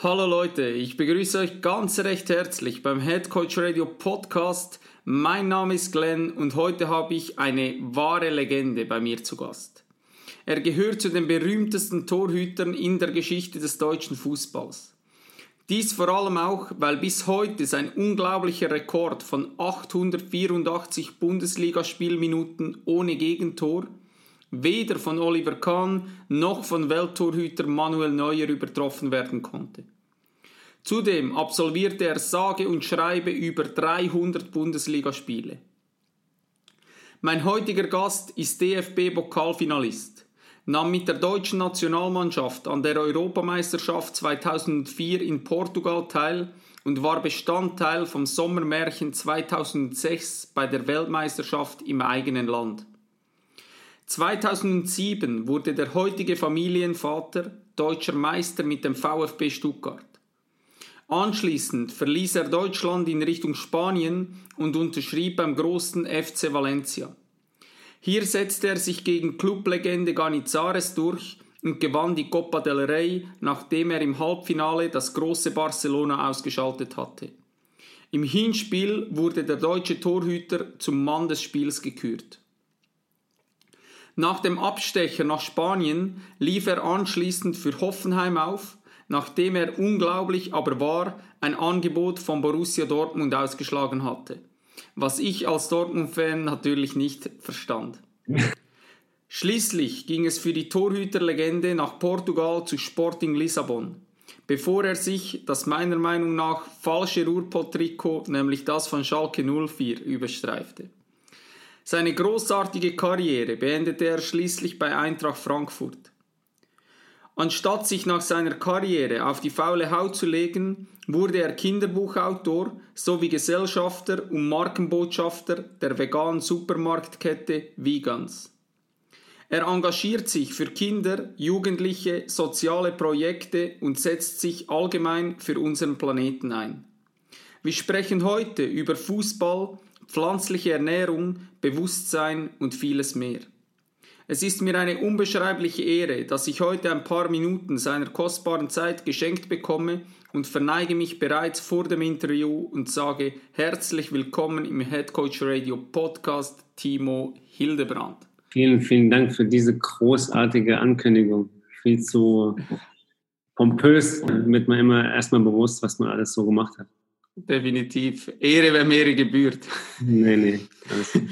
Hallo Leute, ich begrüße euch ganz recht herzlich beim Head Coach Radio Podcast. Mein Name ist Glenn und heute habe ich eine wahre Legende bei mir zu Gast. Er gehört zu den berühmtesten Torhütern in der Geschichte des deutschen Fußballs. Dies vor allem auch, weil bis heute sein unglaublicher Rekord von 884 Bundesligaspielminuten ohne Gegentor weder von Oliver Kahn noch von Welttorhüter Manuel Neuer übertroffen werden konnte. Zudem absolvierte er sage und schreibe über 300 Bundesligaspiele. Mein heutiger Gast ist DFB-Pokalfinalist, nahm mit der deutschen Nationalmannschaft an der Europameisterschaft 2004 in Portugal teil und war Bestandteil vom Sommermärchen 2006 bei der Weltmeisterschaft im eigenen Land. 2007 wurde der heutige Familienvater deutscher Meister mit dem VfB Stuttgart. Anschließend verließ er Deutschland in Richtung Spanien und unterschrieb beim großen FC Valencia. Hier setzte er sich gegen Clublegende Ganizares durch und gewann die Copa del Rey, nachdem er im Halbfinale das große Barcelona ausgeschaltet hatte. Im Hinspiel wurde der deutsche Torhüter zum Mann des Spiels gekürt. Nach dem Abstecher nach Spanien lief er anschließend für Hoffenheim auf, nachdem er unglaublich aber wahr ein Angebot von Borussia Dortmund ausgeschlagen hatte, was ich als Dortmund-Fan natürlich nicht verstand. Schließlich ging es für die Torhüterlegende nach Portugal zu Sporting Lissabon, bevor er sich das meiner Meinung nach falsche Ruhrpott-Trikot, nämlich das von Schalke 04, überstreifte. Seine großartige Karriere beendete er schließlich bei Eintracht Frankfurt. Anstatt sich nach seiner Karriere auf die faule Haut zu legen, wurde er Kinderbuchautor sowie Gesellschafter und Markenbotschafter der veganen Supermarktkette Vegans. Er engagiert sich für Kinder, Jugendliche, soziale Projekte und setzt sich allgemein für unseren Planeten ein. Wir sprechen heute über Fußball, pflanzliche Ernährung, Bewusstsein und vieles mehr. Es ist mir eine unbeschreibliche Ehre, dass ich heute ein paar Minuten seiner kostbaren Zeit geschenkt bekomme und verneige mich bereits vor dem Interview und sage herzlich willkommen im Head Coach Radio Podcast Timo Hildebrand. Vielen, vielen Dank für diese großartige Ankündigung. Viel zu pompös, damit man immer erstmal bewusst, was man alles so gemacht hat. Definitiv. Ehre, wer mir gebührt. Nee, nee.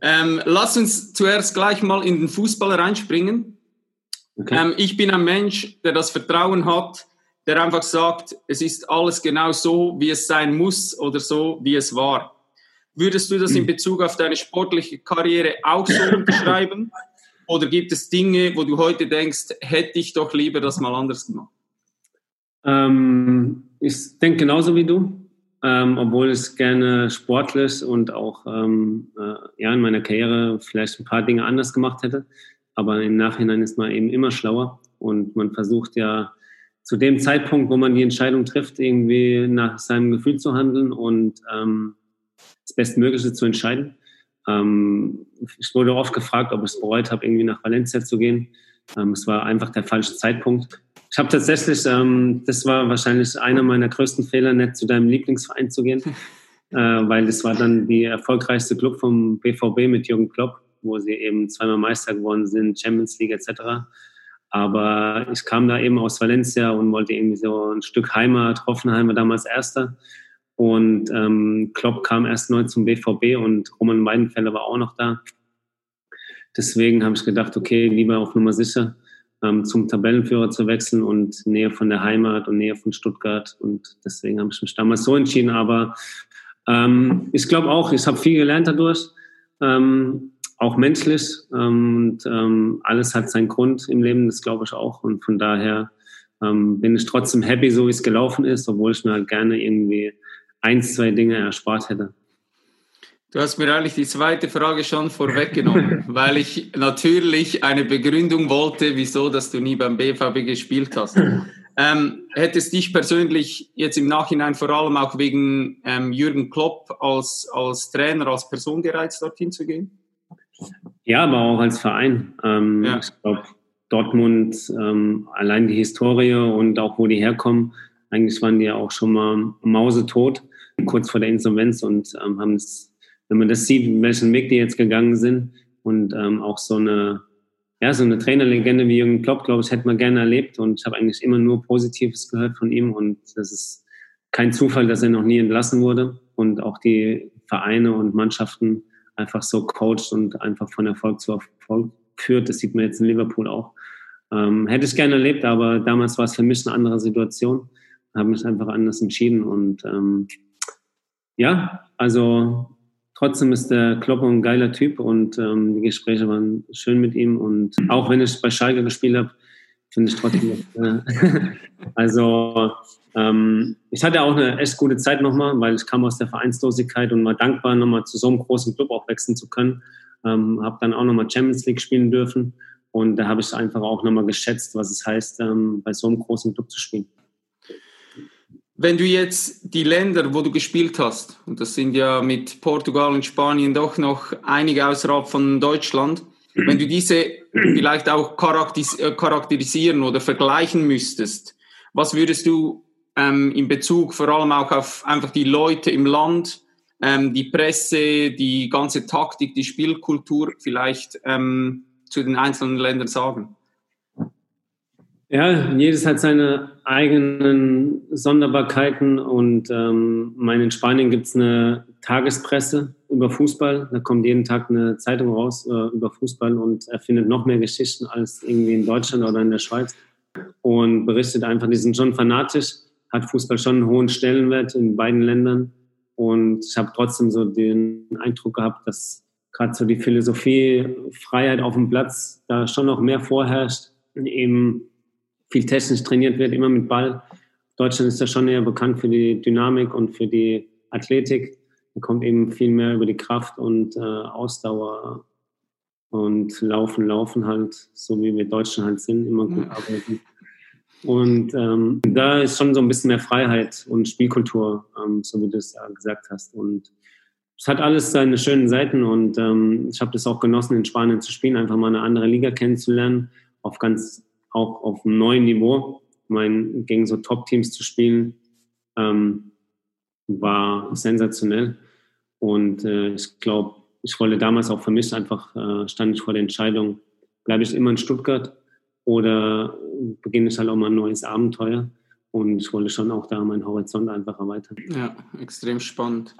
ähm, lass uns zuerst gleich mal in den Fußball reinspringen. Okay. Ähm, ich bin ein Mensch, der das Vertrauen hat, der einfach sagt, es ist alles genau so, wie es sein muss oder so, wie es war. Würdest du das in hm. Bezug auf deine sportliche Karriere auch so unterschreiben? Oder gibt es Dinge, wo du heute denkst, hätte ich doch lieber das mal anders gemacht? Ähm, ich denke genauso wie du ähm, obwohl ich gerne sportlich und auch ähm, äh, ja, in meiner Karriere vielleicht ein paar Dinge anders gemacht hätte. Aber im Nachhinein ist man eben immer schlauer und man versucht ja zu dem Zeitpunkt, wo man die Entscheidung trifft, irgendwie nach seinem Gefühl zu handeln und ähm, das Bestmögliche zu entscheiden. Ähm, ich wurde oft gefragt, ob ich es bereut habe, irgendwie nach Valencia zu gehen. Ähm, es war einfach der falsche Zeitpunkt. Ich habe tatsächlich, ähm, das war wahrscheinlich einer meiner größten Fehler, nicht zu deinem Lieblingsverein zu gehen, äh, weil das war dann die erfolgreichste Club vom BVB mit Jürgen Klopp, wo sie eben zweimal Meister geworden sind, Champions League etc. Aber ich kam da eben aus Valencia und wollte irgendwie so ein Stück Heimat. Hoffenheim war damals Erster. Und ähm, Klopp kam erst neu zum BVB und Roman Weidenfeller war auch noch da. Deswegen habe ich gedacht, okay, lieber auf Nummer sicher ähm, zum Tabellenführer zu wechseln und Nähe von der Heimat und Nähe von Stuttgart. Und deswegen habe ich mich damals so entschieden. Aber ähm, ich glaube auch, ich habe viel gelernt dadurch, ähm, auch menschlich. Ähm, und ähm, alles hat seinen Grund im Leben, das glaube ich auch. Und von daher ähm, bin ich trotzdem happy, so wie es gelaufen ist, obwohl ich mir gerne irgendwie ein, zwei Dinge erspart hätte. Du hast mir eigentlich die zweite Frage schon vorweggenommen, weil ich natürlich eine Begründung wollte, wieso, dass du nie beim BVB gespielt hast. Ähm, hättest dich persönlich jetzt im Nachhinein vor allem auch wegen ähm, Jürgen Klopp als, als Trainer, als Person gereizt, dorthin zu gehen? Ja, aber auch als Verein. Ähm, ja. Ich glaube, Dortmund, ähm, allein die Historie und auch wo die herkommen, eigentlich waren die ja auch schon mal mausetot, kurz vor der Insolvenz und ähm, haben es wenn man das sieht, welchen Weg die jetzt gegangen sind und ähm, auch so eine, ja, so eine Trainerlegende wie Jürgen Klopp, glaube ich, hätte man gerne erlebt und ich habe eigentlich immer nur Positives gehört von ihm und das ist kein Zufall, dass er noch nie entlassen wurde und auch die Vereine und Mannschaften einfach so coacht und einfach von Erfolg zu Erfolg führt. Das sieht man jetzt in Liverpool auch. Ähm, hätte ich gerne erlebt, aber damals war es für mich eine andere Situation. Habe mich einfach anders entschieden und ähm, ja, also Trotzdem ist der Klopper ein geiler Typ und ähm, die Gespräche waren schön mit ihm. Und auch wenn ich bei Schalke gespielt habe, finde ich trotzdem. äh, also ähm, ich hatte auch eine echt gute Zeit nochmal, weil ich kam aus der Vereinslosigkeit und war dankbar, nochmal zu so einem großen Club auch wechseln zu können. Ähm, habe dann auch nochmal Champions League spielen dürfen. Und da habe ich einfach auch nochmal geschätzt, was es heißt, ähm, bei so einem großen Club zu spielen. Wenn du jetzt die Länder, wo du gespielt hast, und das sind ja mit Portugal und Spanien doch noch einige außerhalb von Deutschland, wenn du diese vielleicht auch äh, charakterisieren oder vergleichen müsstest, was würdest du ähm, in Bezug vor allem auch auf einfach die Leute im Land, ähm, die Presse, die ganze Taktik, die Spielkultur vielleicht ähm, zu den einzelnen Ländern sagen? Ja, jedes hat seine eigenen Sonderbarkeiten und ähm, mein, in Spanien gibt es eine Tagespresse über Fußball. Da kommt jeden Tag eine Zeitung raus äh, über Fußball und erfindet noch mehr Geschichten als irgendwie in Deutschland oder in der Schweiz und berichtet einfach, die sind schon fanatisch, hat Fußball schon einen hohen Stellenwert in beiden Ländern und ich habe trotzdem so den Eindruck gehabt, dass gerade so die Philosophie Freiheit auf dem Platz da schon noch mehr vorherrscht, eben viel technisch trainiert wird, immer mit Ball. Deutschland ist ja schon eher bekannt für die Dynamik und für die Athletik. Da kommt eben viel mehr über die Kraft und äh, Ausdauer und Laufen, Laufen halt, so wie wir Deutschen halt sind, immer gut arbeiten. Und ähm, da ist schon so ein bisschen mehr Freiheit und Spielkultur, ähm, so wie du es ja gesagt hast. Und es hat alles seine schönen Seiten und ähm, ich habe das auch genossen, in Spanien zu spielen, einfach mal eine andere Liga kennenzulernen, auf ganz auch auf einem neuen Niveau. Mein, gegen so Top-Teams zu spielen, ähm, war sensationell. Und äh, ich glaube, ich wollte damals auch für mich einfach, äh, stand ich vor der Entscheidung, bleibe ich immer in Stuttgart oder beginne ich halt auch mal ein neues Abenteuer. Und ich wollte schon auch da meinen Horizont einfach erweitern. Ja, extrem spannend.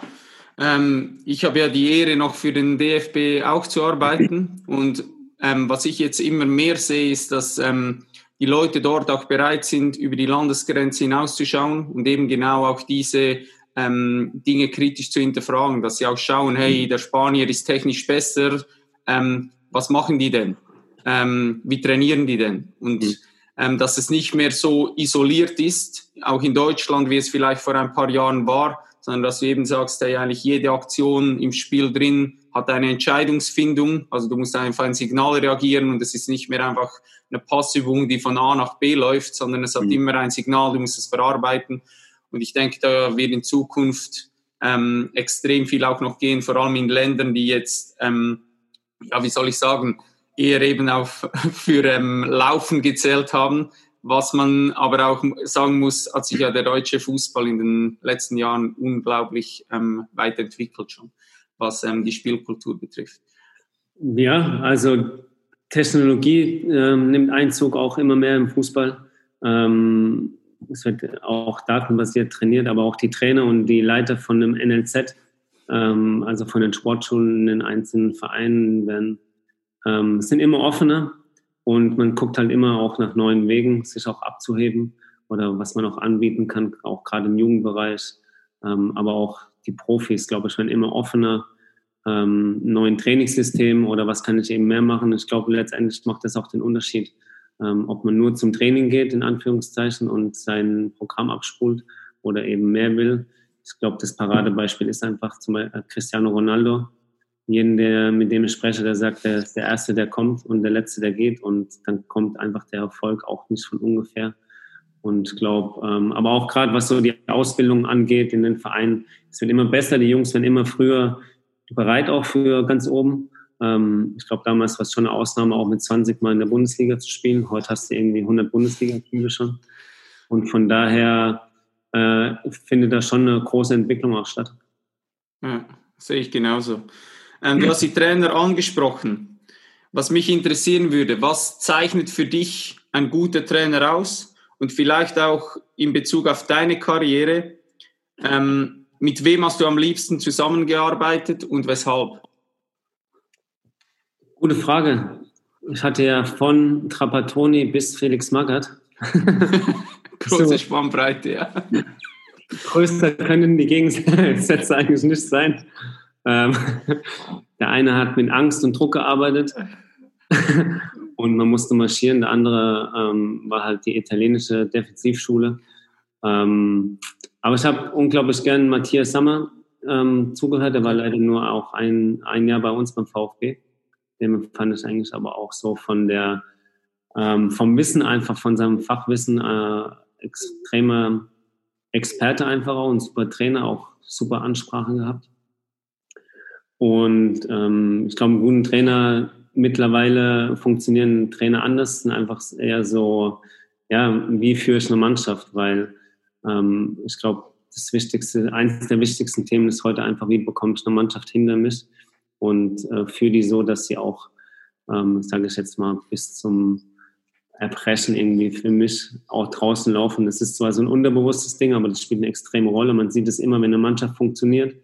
Ähm, ich habe ja die Ehre, noch für den DFB auch zu arbeiten. Und ähm, was ich jetzt immer mehr sehe, ist, dass ähm, die Leute dort auch bereit sind, über die Landesgrenze hinauszuschauen und eben genau auch diese ähm, Dinge kritisch zu hinterfragen, dass sie auch schauen, hey, der Spanier ist technisch besser, ähm, was machen die denn? Ähm, wie trainieren die denn? Und mhm. ähm, dass es nicht mehr so isoliert ist, auch in Deutschland, wie es vielleicht vor ein paar Jahren war, sondern dass du eben sagst, hey, eigentlich jede Aktion im Spiel drin hat eine Entscheidungsfindung. Also du musst einfach ein Signal reagieren und es ist nicht mehr einfach eine Passübung, die von A nach B läuft, sondern es hat mhm. immer ein Signal, du musst es verarbeiten. Und ich denke, da wird in Zukunft ähm, extrem viel auch noch gehen, vor allem in Ländern, die jetzt, ähm, ja, wie soll ich sagen, eher eben auf, für ähm, Laufen gezählt haben, was man aber auch sagen muss, hat sich ja der deutsche Fußball in den letzten Jahren unglaublich ähm, weiterentwickelt schon, was ähm, die Spielkultur betrifft. Ja, also Technologie ähm, nimmt Einzug auch immer mehr im Fußball. Ähm, es wird auch datenbasiert trainiert, aber auch die Trainer und die Leiter von dem NLZ, ähm, also von den Sportschulen in den einzelnen Vereinen, werden, ähm, sind immer offener und man guckt halt immer auch nach neuen Wegen, sich auch abzuheben oder was man auch anbieten kann, auch gerade im Jugendbereich. Ähm, aber auch die Profis, glaube ich, werden immer offener, ähm, neuen Trainingssystemen oder was kann ich eben mehr machen. Ich glaube, letztendlich macht das auch den Unterschied, ähm, ob man nur zum Training geht, in Anführungszeichen, und sein Programm abspult oder eben mehr will. Ich glaube, das Paradebeispiel ist einfach zum Beispiel Cristiano Ronaldo. Jeden, der, mit dem ich spreche, der sagt, der ist der Erste, der kommt und der Letzte, der geht. Und dann kommt einfach der Erfolg auch nicht von ungefähr. Und glaube, ähm, aber auch gerade was so die Ausbildung angeht in den Vereinen, es wird immer besser. Die Jungs werden immer früher bereit auch für ganz oben. Ähm, ich glaube, damals war es schon eine Ausnahme, auch mit 20 Mal in der Bundesliga zu spielen. Heute hast du irgendwie 100 Bundesliga-Spiele schon. Und von daher äh, findet da schon eine große Entwicklung auch statt. Ja, sehe ich genauso. Ähm, du hast die Trainer angesprochen. Was mich interessieren würde, was zeichnet für dich ein guter Trainer aus? Und vielleicht auch in Bezug auf deine Karriere, ähm, mit wem hast du am liebsten zusammengearbeitet und weshalb? Gute Frage. Ich hatte ja von Trapattoni bis Felix Magath. Große so. Spannbreite, ja. Größer können die Gegensätze eigentlich nicht sein. Ähm, der eine hat mit Angst und Druck gearbeitet und man musste marschieren. Der andere ähm, war halt die italienische Defensivschule. Ähm, aber ich habe unglaublich gern Matthias Sammer ähm, zugehört. Der war leider nur auch ein, ein Jahr bei uns beim VfB. Den fand ich eigentlich aber auch so von der, ähm, vom Wissen einfach, von seinem Fachwissen, äh, extremer Experte einfach und super Trainer, auch super Ansprachen gehabt. Und ähm, ich glaube, einen guten Trainer, mittlerweile funktionieren Trainer anders, sind einfach eher so, ja, wie führe ich eine Mannschaft, weil ähm, ich glaube, das Wichtigste, eines der wichtigsten Themen ist heute einfach, wie bekomme ich eine Mannschaft hinter mich und äh, führe die so, dass sie auch, ähm, sage ich jetzt mal, bis zum Erbrechen irgendwie für mich auch draußen laufen. Das ist zwar so ein unterbewusstes Ding, aber das spielt eine extreme Rolle. Man sieht es immer, wenn eine Mannschaft funktioniert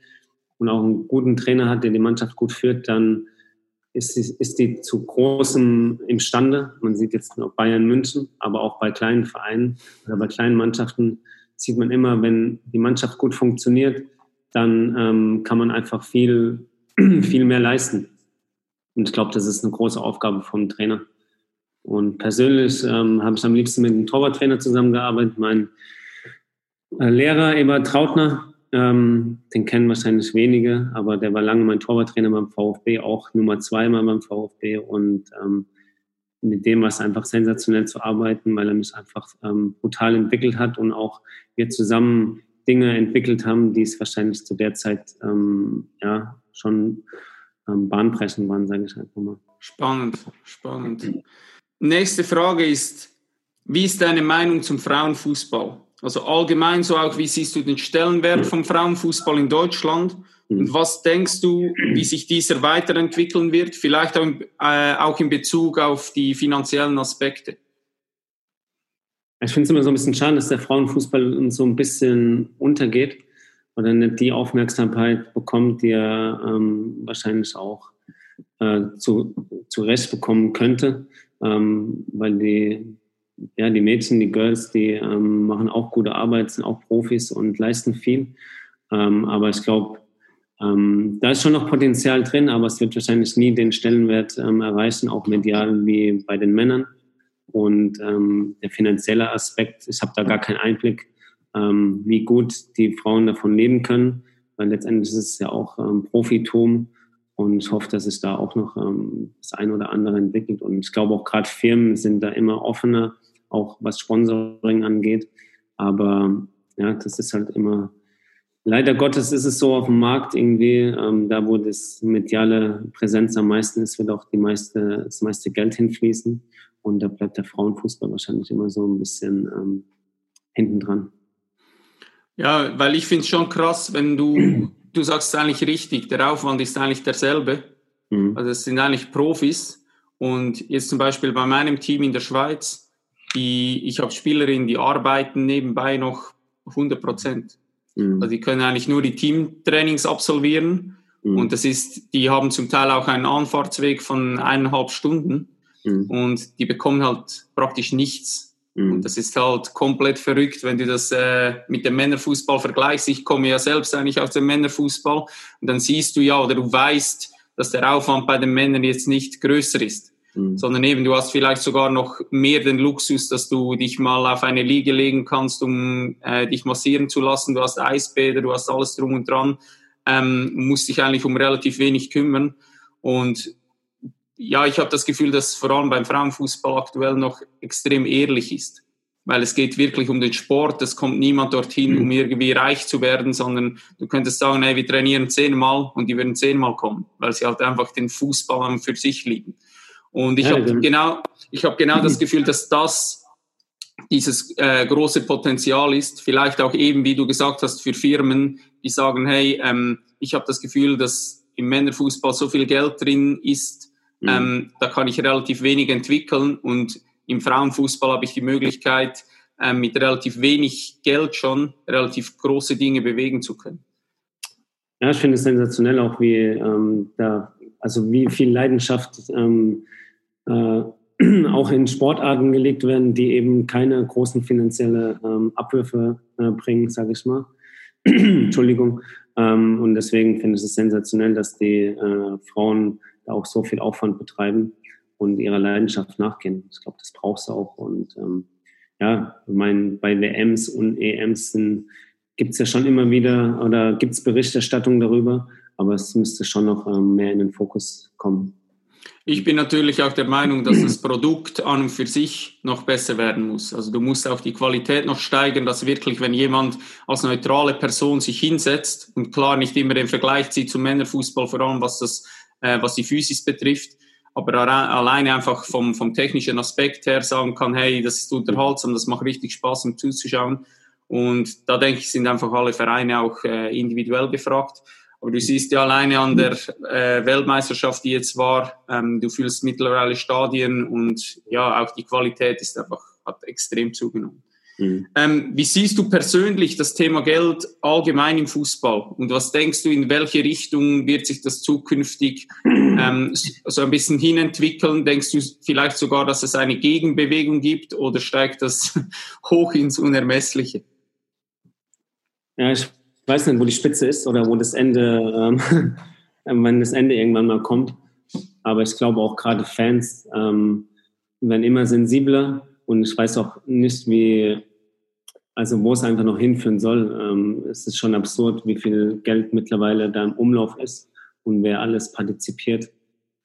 und auch einen guten Trainer hat, der die Mannschaft gut führt, dann ist die, ist die zu großem imstande. Man sieht jetzt noch Bayern München, aber auch bei kleinen Vereinen oder bei kleinen Mannschaften sieht man immer, wenn die Mannschaft gut funktioniert, dann ähm, kann man einfach viel viel mehr leisten. Und ich glaube, das ist eine große Aufgabe vom Trainer. Und persönlich ähm, habe ich am liebsten mit einem Torwarttrainer zusammengearbeitet. Mein äh, Lehrer Ebert Trautner, ähm, den kennen wahrscheinlich wenige, aber der war lange mein Torwarttrainer beim VfB, auch Nummer zwei mal beim VfB. Und ähm, mit dem war es einfach sensationell zu arbeiten, weil er mich einfach ähm, brutal entwickelt hat und auch wir zusammen Dinge entwickelt haben, die es wahrscheinlich zu der Zeit ähm, ja, schon ähm, bahnbrechend waren, sage ich einfach mal. Spannend, spannend. Nächste Frage ist, wie ist deine Meinung zum Frauenfußball? Also allgemein so auch, wie siehst du den Stellenwert vom Frauenfußball in Deutschland? Und mhm. was denkst du, wie sich dieser weiterentwickeln wird? Vielleicht auch, äh, auch in Bezug auf die finanziellen Aspekte. Ich finde es immer so ein bisschen schade, dass der Frauenfußball so ein bisschen untergeht oder nicht die Aufmerksamkeit bekommt, die er ähm, wahrscheinlich auch äh, zu, zu Recht bekommen könnte, ähm, weil die, ja, die Mädchen, die Girls, die ähm, machen auch gute Arbeit, sind auch Profis und leisten viel. Ähm, aber ich glaube, ähm, da ist schon noch Potenzial drin, aber es wird wahrscheinlich nie den Stellenwert ähm, erreichen, auch medial wie bei den Männern. Und der finanzielle Aspekt, ich habe da gar keinen Einblick ähm, wie gut die Frauen davon leben können, weil letztendlich ist es ja auch ähm, Profitum und ich hoffe, dass sich da auch noch ähm, das eine oder andere entwickelt und ich glaube auch gerade Firmen sind da immer offener, auch was Sponsoring angeht, aber ja, das ist halt immer Leider Gottes ist es so auf dem Markt irgendwie, ähm, da wo das mediale Präsenz am meisten ist, wird auch die meiste, das meiste Geld hinfließen. Und da bleibt der Frauenfußball wahrscheinlich immer so ein bisschen ähm, hinten dran. Ja, weil ich finde es schon krass, wenn du, du sagst es eigentlich richtig, der Aufwand ist eigentlich derselbe. Mhm. Also es sind eigentlich Profis. Und jetzt zum Beispiel bei meinem Team in der Schweiz, die, ich habe Spielerinnen, die arbeiten nebenbei noch 100 Prozent. Mhm. Also die können eigentlich nur die Teamtrainings absolvieren. Mhm. Und das ist, die haben zum Teil auch einen Anfahrtsweg von eineinhalb Stunden. Mhm. Und die bekommen halt praktisch nichts und mhm. das ist halt komplett verrückt, wenn du das äh, mit dem Männerfußball vergleichst. Ich komme ja selbst eigentlich aus dem Männerfußball und dann siehst du ja oder du weißt, dass der Aufwand bei den Männern jetzt nicht größer ist. Mhm. Sondern eben, du hast vielleicht sogar noch mehr den Luxus, dass du dich mal auf eine Liege legen kannst, um äh, dich massieren zu lassen. Du hast Eisbäder, du hast alles drum und dran, ähm, musst dich eigentlich um relativ wenig kümmern. Und ja, ich habe das Gefühl, dass vor allem beim Frauenfußball aktuell noch extrem ehrlich ist. Weil es geht wirklich um den Sport, es kommt niemand dorthin, um mhm. irgendwie reich zu werden, sondern du könntest sagen, hey, wir trainieren zehnmal und die würden zehnmal kommen, weil sie halt einfach den Fußball für sich lieben. Und ich ja, habe genau, ich habe genau das Gefühl, dass das dieses äh, große Potenzial ist, vielleicht auch eben, wie du gesagt hast, für Firmen, die sagen, hey, ähm, ich habe das Gefühl, dass im Männerfußball so viel Geld drin ist, mhm. ähm, da kann ich relativ wenig entwickeln und im Frauenfußball habe ich die Möglichkeit, ähm, mit relativ wenig Geld schon relativ große Dinge bewegen zu können. Ja, ich finde es sensationell auch, wie ähm, da, also wie viel Leidenschaft ähm, äh, auch in Sportarten gelegt werden, die eben keine großen finanzielle ähm, Abwürfe äh, bringen, sage ich mal. Entschuldigung. Ähm, und deswegen finde ich es sensationell, dass die äh, Frauen da auch so viel Aufwand betreiben und ihrer Leidenschaft nachgehen. Ich glaube, das brauchst du auch. Und ähm, ja, ich meine, bei WMs und EMs gibt es ja schon immer wieder oder gibt es Berichterstattung darüber, aber es müsste schon noch ähm, mehr in den Fokus kommen. Ich bin natürlich auch der Meinung, dass das Produkt an und für sich noch besser werden muss. Also du musst auch die Qualität noch steigern, dass wirklich, wenn jemand als neutrale Person sich hinsetzt und klar nicht immer den Vergleich zieht zum Männerfußball, vor allem was das, äh, was die Physis betrifft, aber alleine einfach vom, vom technischen Aspekt her sagen kann, hey, das ist unterhaltsam, das macht richtig Spaß, um zuzuschauen. Und da denke ich, sind einfach alle Vereine auch äh, individuell befragt. Aber du siehst ja alleine an der äh, Weltmeisterschaft, die jetzt war, ähm, du fühlst mittlerweile Stadien und ja, auch die Qualität ist einfach, hat extrem zugenommen. Mhm. Ähm, wie siehst du persönlich das Thema Geld allgemein im Fußball? Und was denkst du, in welche Richtung wird sich das zukünftig ähm, so ein bisschen hinentwickeln? Denkst du vielleicht sogar, dass es eine Gegenbewegung gibt oder steigt das hoch ins Unermessliche? Ja, ich weiß nicht, wo die Spitze ist oder wo das Ende, ähm, wenn das Ende irgendwann mal kommt. Aber ich glaube auch gerade Fans ähm, werden immer sensibler und ich weiß auch nicht, wie, also wo es einfach noch hinführen soll. Ähm, es ist schon absurd, wie viel Geld mittlerweile da im Umlauf ist und wer alles partizipiert,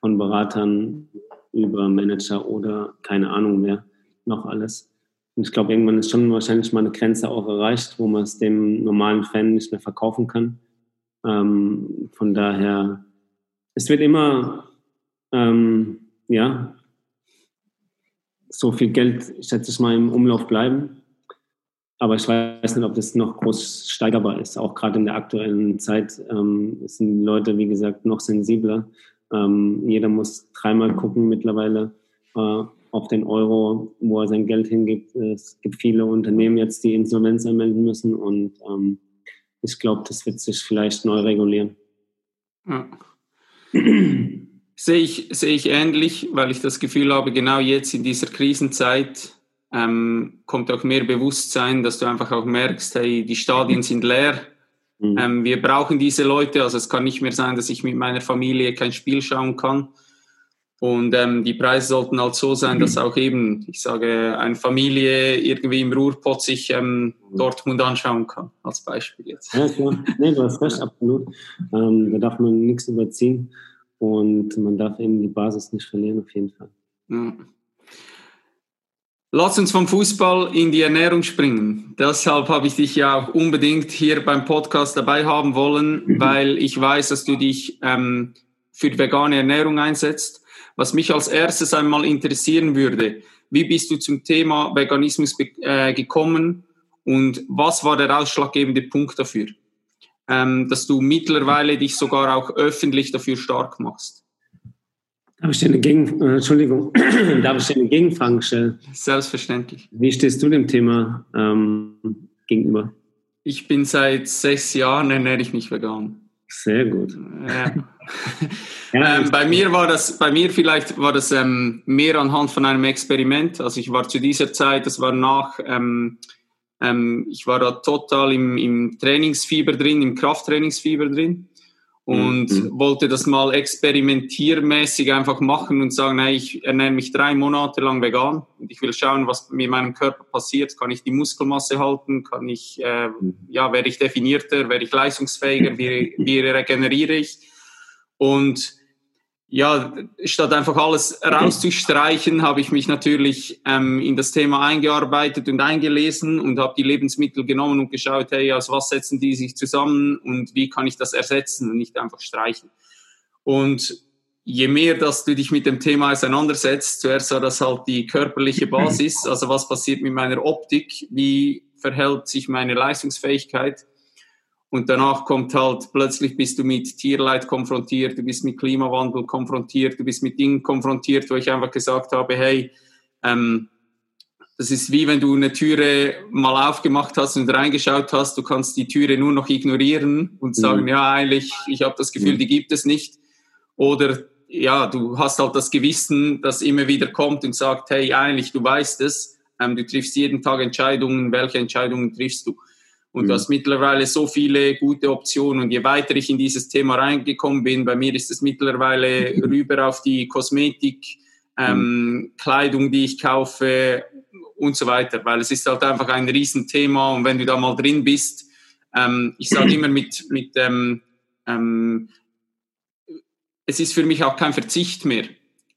von Beratern über Manager oder keine Ahnung wer noch alles. Und ich glaube, irgendwann ist schon wahrscheinlich mal eine Grenze auch erreicht, wo man es dem normalen Fan nicht mehr verkaufen kann. Ähm, von daher, es wird immer, ähm, ja, so viel Geld, schätze ich mal, im Umlauf bleiben. Aber ich weiß nicht, ob das noch groß steigerbar ist. Auch gerade in der aktuellen Zeit ähm, sind Leute, wie gesagt, noch sensibler. Ähm, jeder muss dreimal gucken mittlerweile, äh, auf den Euro, wo er sein Geld hingibt. Es gibt viele Unternehmen jetzt, die Insolvenz anmelden müssen und ähm, ich glaube, das wird sich vielleicht neu regulieren. Ja. sehe, ich, sehe ich ähnlich, weil ich das Gefühl habe, genau jetzt in dieser Krisenzeit ähm, kommt auch mehr Bewusstsein, dass du einfach auch merkst, hey, die Stadien sind leer. Mhm. Ähm, wir brauchen diese Leute. Also es kann nicht mehr sein, dass ich mit meiner Familie kein Spiel schauen kann. Und ähm, die Preise sollten halt so sein, dass auch eben, ich sage, eine Familie irgendwie im Ruhrpott sich ähm, Dortmund anschauen kann, als Beispiel jetzt. Ja, klar. Nee, du hast recht, absolut. Ähm, da darf man nichts überziehen und man darf eben die Basis nicht verlieren, auf jeden Fall. Ja. Lass uns vom Fußball in die Ernährung springen. Deshalb habe ich dich ja auch unbedingt hier beim Podcast dabei haben wollen, mhm. weil ich weiß, dass du dich ähm, für vegane Ernährung einsetzt. Was mich als erstes einmal interessieren würde, wie bist du zum Thema Veganismus äh, gekommen und was war der ausschlaggebende Punkt dafür, ähm, dass du mittlerweile dich sogar auch öffentlich dafür stark machst? Darf ich dir eine, Gegen äh, Entschuldigung, darf ich dir eine Gegenfrage stellen? Selbstverständlich. Wie stehst du dem Thema ähm, gegenüber? Ich bin seit sechs Jahren ernähre ich mich vegan. Sehr gut. Ja. ähm, bei mir war das, bei mir vielleicht war das ähm, mehr anhand von einem Experiment. Also ich war zu dieser Zeit, das war nach, ähm, ähm, ich war da total im, im Trainingsfieber drin, im Krafttrainingsfieber drin. Und mhm. wollte das mal experimentiermäßig einfach machen und sagen, hey, ich ernähre mich drei Monate lang vegan und ich will schauen, was mit meinem Körper passiert. Kann ich die Muskelmasse halten? Kann ich, äh, ja, werde ich definierter? Werde ich leistungsfähiger? Wie, wie regeneriere ich? Und ja, statt einfach alles rauszustreichen, habe ich mich natürlich ähm, in das Thema eingearbeitet und eingelesen und habe die Lebensmittel genommen und geschaut, hey, aus was setzen die sich zusammen und wie kann ich das ersetzen und nicht einfach streichen. Und je mehr, dass du dich mit dem Thema auseinandersetzt, zuerst war das halt die körperliche Basis, also was passiert mit meiner Optik, wie verhält sich meine Leistungsfähigkeit, und danach kommt halt, plötzlich bist du mit Tierleid konfrontiert, du bist mit Klimawandel konfrontiert, du bist mit Dingen konfrontiert, wo ich einfach gesagt habe, hey, ähm, das ist wie wenn du eine Türe mal aufgemacht hast und reingeschaut hast, du kannst die Türe nur noch ignorieren und mhm. sagen, mhm. ja, eigentlich, ich habe das Gefühl, mhm. die gibt es nicht. Oder ja, du hast halt das Gewissen, das immer wieder kommt und sagt, hey, eigentlich, du weißt es, ähm, du triffst jeden Tag Entscheidungen, welche Entscheidungen triffst du? Und mhm. du hast mittlerweile so viele gute Optionen. Und je weiter ich in dieses Thema reingekommen bin, bei mir ist es mittlerweile rüber auf die Kosmetik, ähm, mhm. Kleidung, die ich kaufe und so weiter. Weil es ist halt einfach ein Riesenthema. Und wenn du da mal drin bist, ähm, ich sage immer mit, mit ähm, ähm, es ist für mich auch kein Verzicht mehr,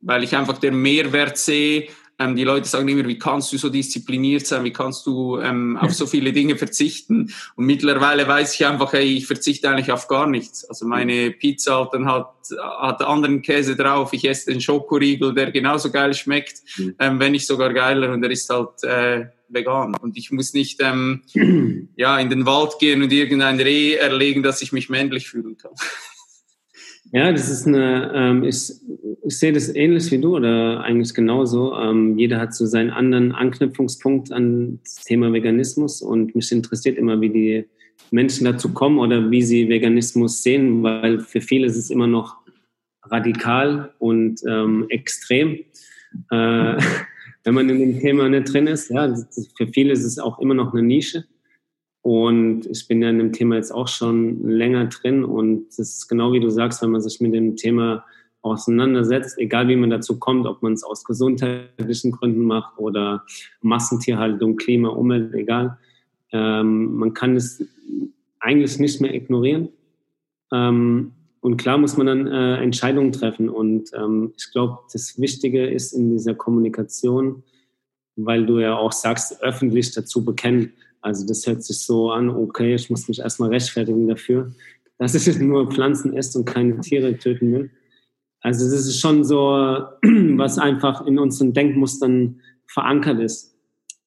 weil ich einfach den Mehrwert sehe, ähm, die Leute sagen immer, wie kannst du so diszipliniert sein, wie kannst du ähm, auf so viele Dinge verzichten? Und mittlerweile weiß ich einfach, hey, ich verzichte eigentlich auf gar nichts. Also meine Pizza hat dann hat, hat anderen Käse drauf, ich esse den Schokoriegel, der genauso geil schmeckt, mhm. ähm, wenn nicht sogar geiler und der ist halt äh, vegan. Und ich muss nicht ähm, ja, in den Wald gehen und irgendein Reh erlegen, dass ich mich männlich fühlen kann. Ja, das ist eine, ähm, ich, ich sehe das ähnlich wie du oder eigentlich genauso. Ähm, jeder hat so seinen anderen Anknüpfungspunkt an das Thema Veganismus und mich interessiert immer, wie die Menschen dazu kommen oder wie sie Veganismus sehen, weil für viele ist es immer noch radikal und ähm, extrem. Äh, wenn man in dem Thema nicht drin ist, ja, für viele ist es auch immer noch eine Nische. Und ich bin ja in dem Thema jetzt auch schon länger drin. Und es ist genau wie du sagst, wenn man sich mit dem Thema auseinandersetzt, egal wie man dazu kommt, ob man es aus gesundheitlichen Gründen macht oder Massentierhaltung, Klima, Umwelt, egal. Ähm, man kann es eigentlich nicht mehr ignorieren. Ähm, und klar muss man dann äh, Entscheidungen treffen. Und ähm, ich glaube, das Wichtige ist in dieser Kommunikation, weil du ja auch sagst, öffentlich dazu bekennen. Also das hört sich so an, okay, ich muss mich erstmal rechtfertigen dafür, dass ich nur Pflanzen esse und keine Tiere töten will. Also das ist schon so, was einfach in unseren Denkmustern verankert ist,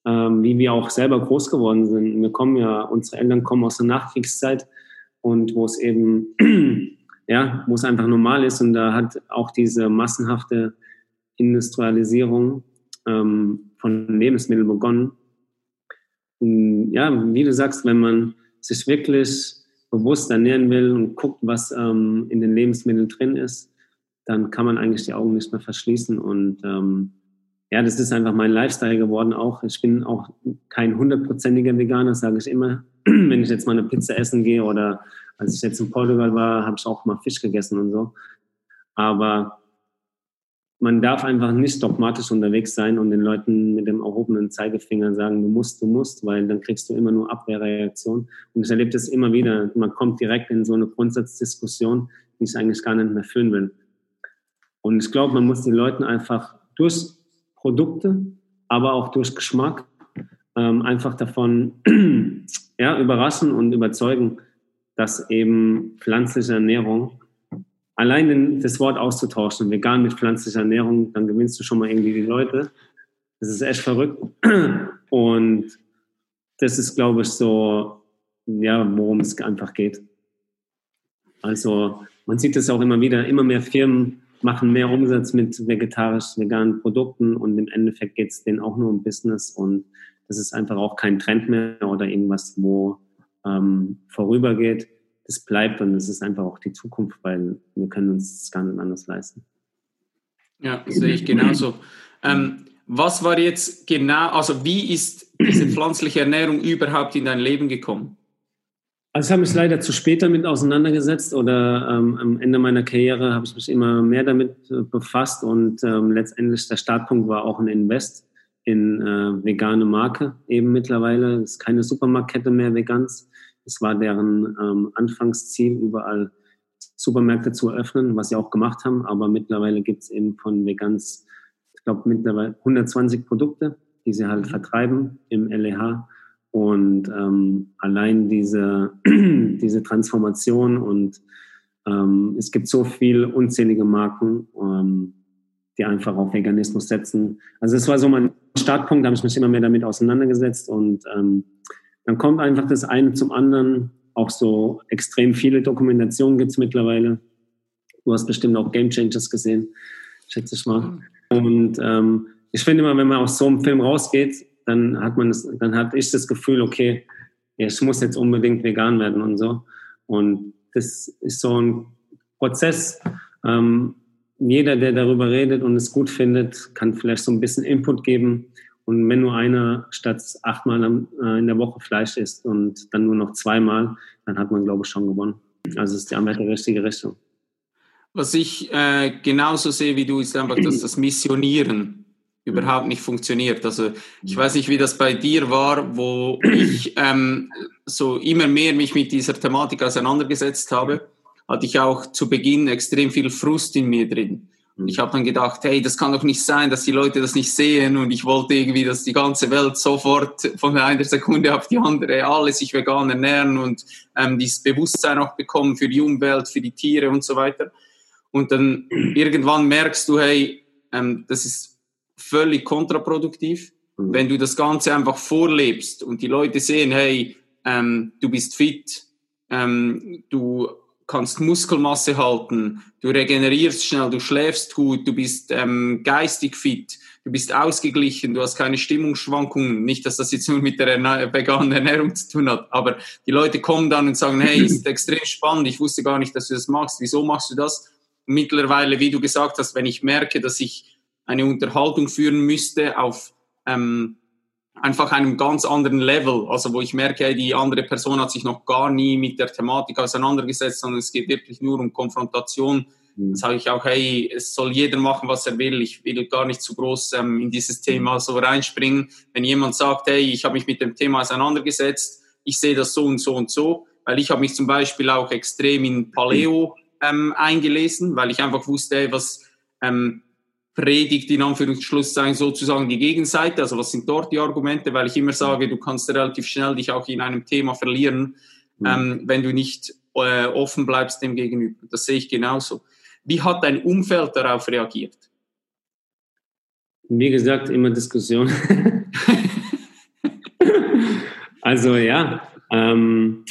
ähm, wie wir auch selber groß geworden sind. Wir kommen ja, unsere Eltern kommen aus der Nachkriegszeit und wo es eben, ja, wo es einfach normal ist und da hat auch diese massenhafte Industrialisierung ähm, von Lebensmitteln begonnen ja, wie du sagst, wenn man sich wirklich bewusst ernähren will und guckt, was ähm, in den Lebensmitteln drin ist, dann kann man eigentlich die Augen nicht mehr verschließen. Und ähm, ja, das ist einfach mein Lifestyle geworden auch. Ich bin auch kein hundertprozentiger Veganer, sage ich immer. Wenn ich jetzt mal eine Pizza essen gehe oder als ich jetzt in Portugal war, habe ich auch mal Fisch gegessen und so. Aber man darf einfach nicht dogmatisch unterwegs sein und den Leuten mit dem erhobenen Zeigefinger sagen, du musst, du musst, weil dann kriegst du immer nur Abwehrreaktion. Und ich erlebe das immer wieder. Man kommt direkt in so eine Grundsatzdiskussion, die ich eigentlich gar nicht mehr führen will. Und ich glaube, man muss den Leuten einfach durch Produkte, aber auch durch Geschmack ähm, einfach davon ja, überraschen und überzeugen, dass eben pflanzliche Ernährung allein das Wort auszutauschen, vegan mit pflanzlicher Ernährung, dann gewinnst du schon mal irgendwie die Leute. Das ist echt verrückt. Und das ist, glaube ich, so, ja, worum es einfach geht. Also man sieht es auch immer wieder, immer mehr Firmen machen mehr Umsatz mit vegetarisch, veganen Produkten und im Endeffekt geht es denen auch nur um Business und das ist einfach auch kein Trend mehr oder irgendwas, wo ähm, vorübergeht das bleibt und es ist einfach auch die Zukunft, weil wir können uns das gar nicht anders leisten. Ja, sehe ich genauso. Ähm, was war jetzt genau, also wie ist diese pflanzliche Ernährung überhaupt in dein Leben gekommen? Also ich habe mich leider zu spät damit auseinandergesetzt oder ähm, am Ende meiner Karriere habe ich mich immer mehr damit äh, befasst und ähm, letztendlich der Startpunkt war auch ein Invest in äh, vegane Marke eben mittlerweile. Es ist keine Supermarktkette mehr Vegans. Es war deren ähm, Anfangsziel, überall Supermärkte zu eröffnen, was sie auch gemacht haben. Aber mittlerweile gibt es eben von Vegans, ich glaube mittlerweile 120 Produkte, die sie halt mhm. vertreiben im LEH und ähm, allein diese, diese Transformation und ähm, es gibt so viele unzählige Marken, ähm, die einfach auf Veganismus setzen. Also es war so mein Startpunkt, da habe ich mich immer mehr damit auseinandergesetzt und ähm, dann kommt einfach das eine zum anderen. Auch so extrem viele Dokumentationen gibt es mittlerweile. Du hast bestimmt auch Game Changers gesehen, schätze ich mal. Und ähm, ich finde immer, wenn man aus so einem Film rausgeht, dann hat man das, dann hatte ich das Gefühl, okay, ich muss jetzt unbedingt vegan werden und so. Und das ist so ein Prozess. Ähm, jeder, der darüber redet und es gut findet, kann vielleicht so ein bisschen Input geben. Und wenn nur einer statt achtmal äh, in der Woche Fleisch isst und dann nur noch zweimal, dann hat man, glaube ich, schon gewonnen. Also ist die Arbeit die richtige Richtung. Was ich äh, genauso sehe wie du, ist einfach dass das Missionieren überhaupt nicht funktioniert. Also ich weiß nicht, wie das bei dir war, wo ich ähm, so immer mehr mich mit dieser Thematik auseinandergesetzt habe, hatte ich auch zu Beginn extrem viel Frust in mir drin. Und ich habe dann gedacht, hey, das kann doch nicht sein, dass die Leute das nicht sehen. Und ich wollte irgendwie, dass die ganze Welt sofort von einer Sekunde auf die andere alle sich vegan ernähren und ähm, dieses Bewusstsein auch bekommen für die Umwelt, für die Tiere und so weiter. Und dann irgendwann merkst du, hey, ähm, das ist völlig kontraproduktiv. Mhm. Wenn du das Ganze einfach vorlebst und die Leute sehen, hey, ähm, du bist fit, ähm, du kannst Muskelmasse halten, du regenerierst schnell, du schläfst gut, du bist ähm, geistig fit, du bist ausgeglichen, du hast keine Stimmungsschwankungen. Nicht, dass das jetzt nur mit der Erne veganen Ernährung zu tun hat, aber die Leute kommen dann und sagen, hey, ist extrem spannend, ich wusste gar nicht, dass du das magst, wieso machst du das? Mittlerweile, wie du gesagt hast, wenn ich merke, dass ich eine Unterhaltung führen müsste auf ähm, einfach einem ganz anderen Level, also wo ich merke, die andere Person hat sich noch gar nie mit der Thematik auseinandergesetzt, sondern es geht wirklich nur um Konfrontation. Mhm. Dann sage ich auch, hey, es soll jeder machen, was er will. Ich will gar nicht zu groß ähm, in dieses Thema so reinspringen. Wenn jemand sagt, hey, ich habe mich mit dem Thema auseinandergesetzt, ich sehe das so und so und so, weil ich habe mich zum Beispiel auch extrem in Paleo ähm, eingelesen, weil ich einfach wusste, hey, was ähm, predigt in Anführungsschlusszeichen sozusagen die Gegenseite. Also was sind dort die Argumente? Weil ich immer sage, du kannst relativ schnell dich auch in einem Thema verlieren, mhm. ähm, wenn du nicht äh, offen bleibst dem gegenüber. Das sehe ich genauso. Wie hat dein Umfeld darauf reagiert? Wie gesagt, immer Diskussion. also ja, ähm,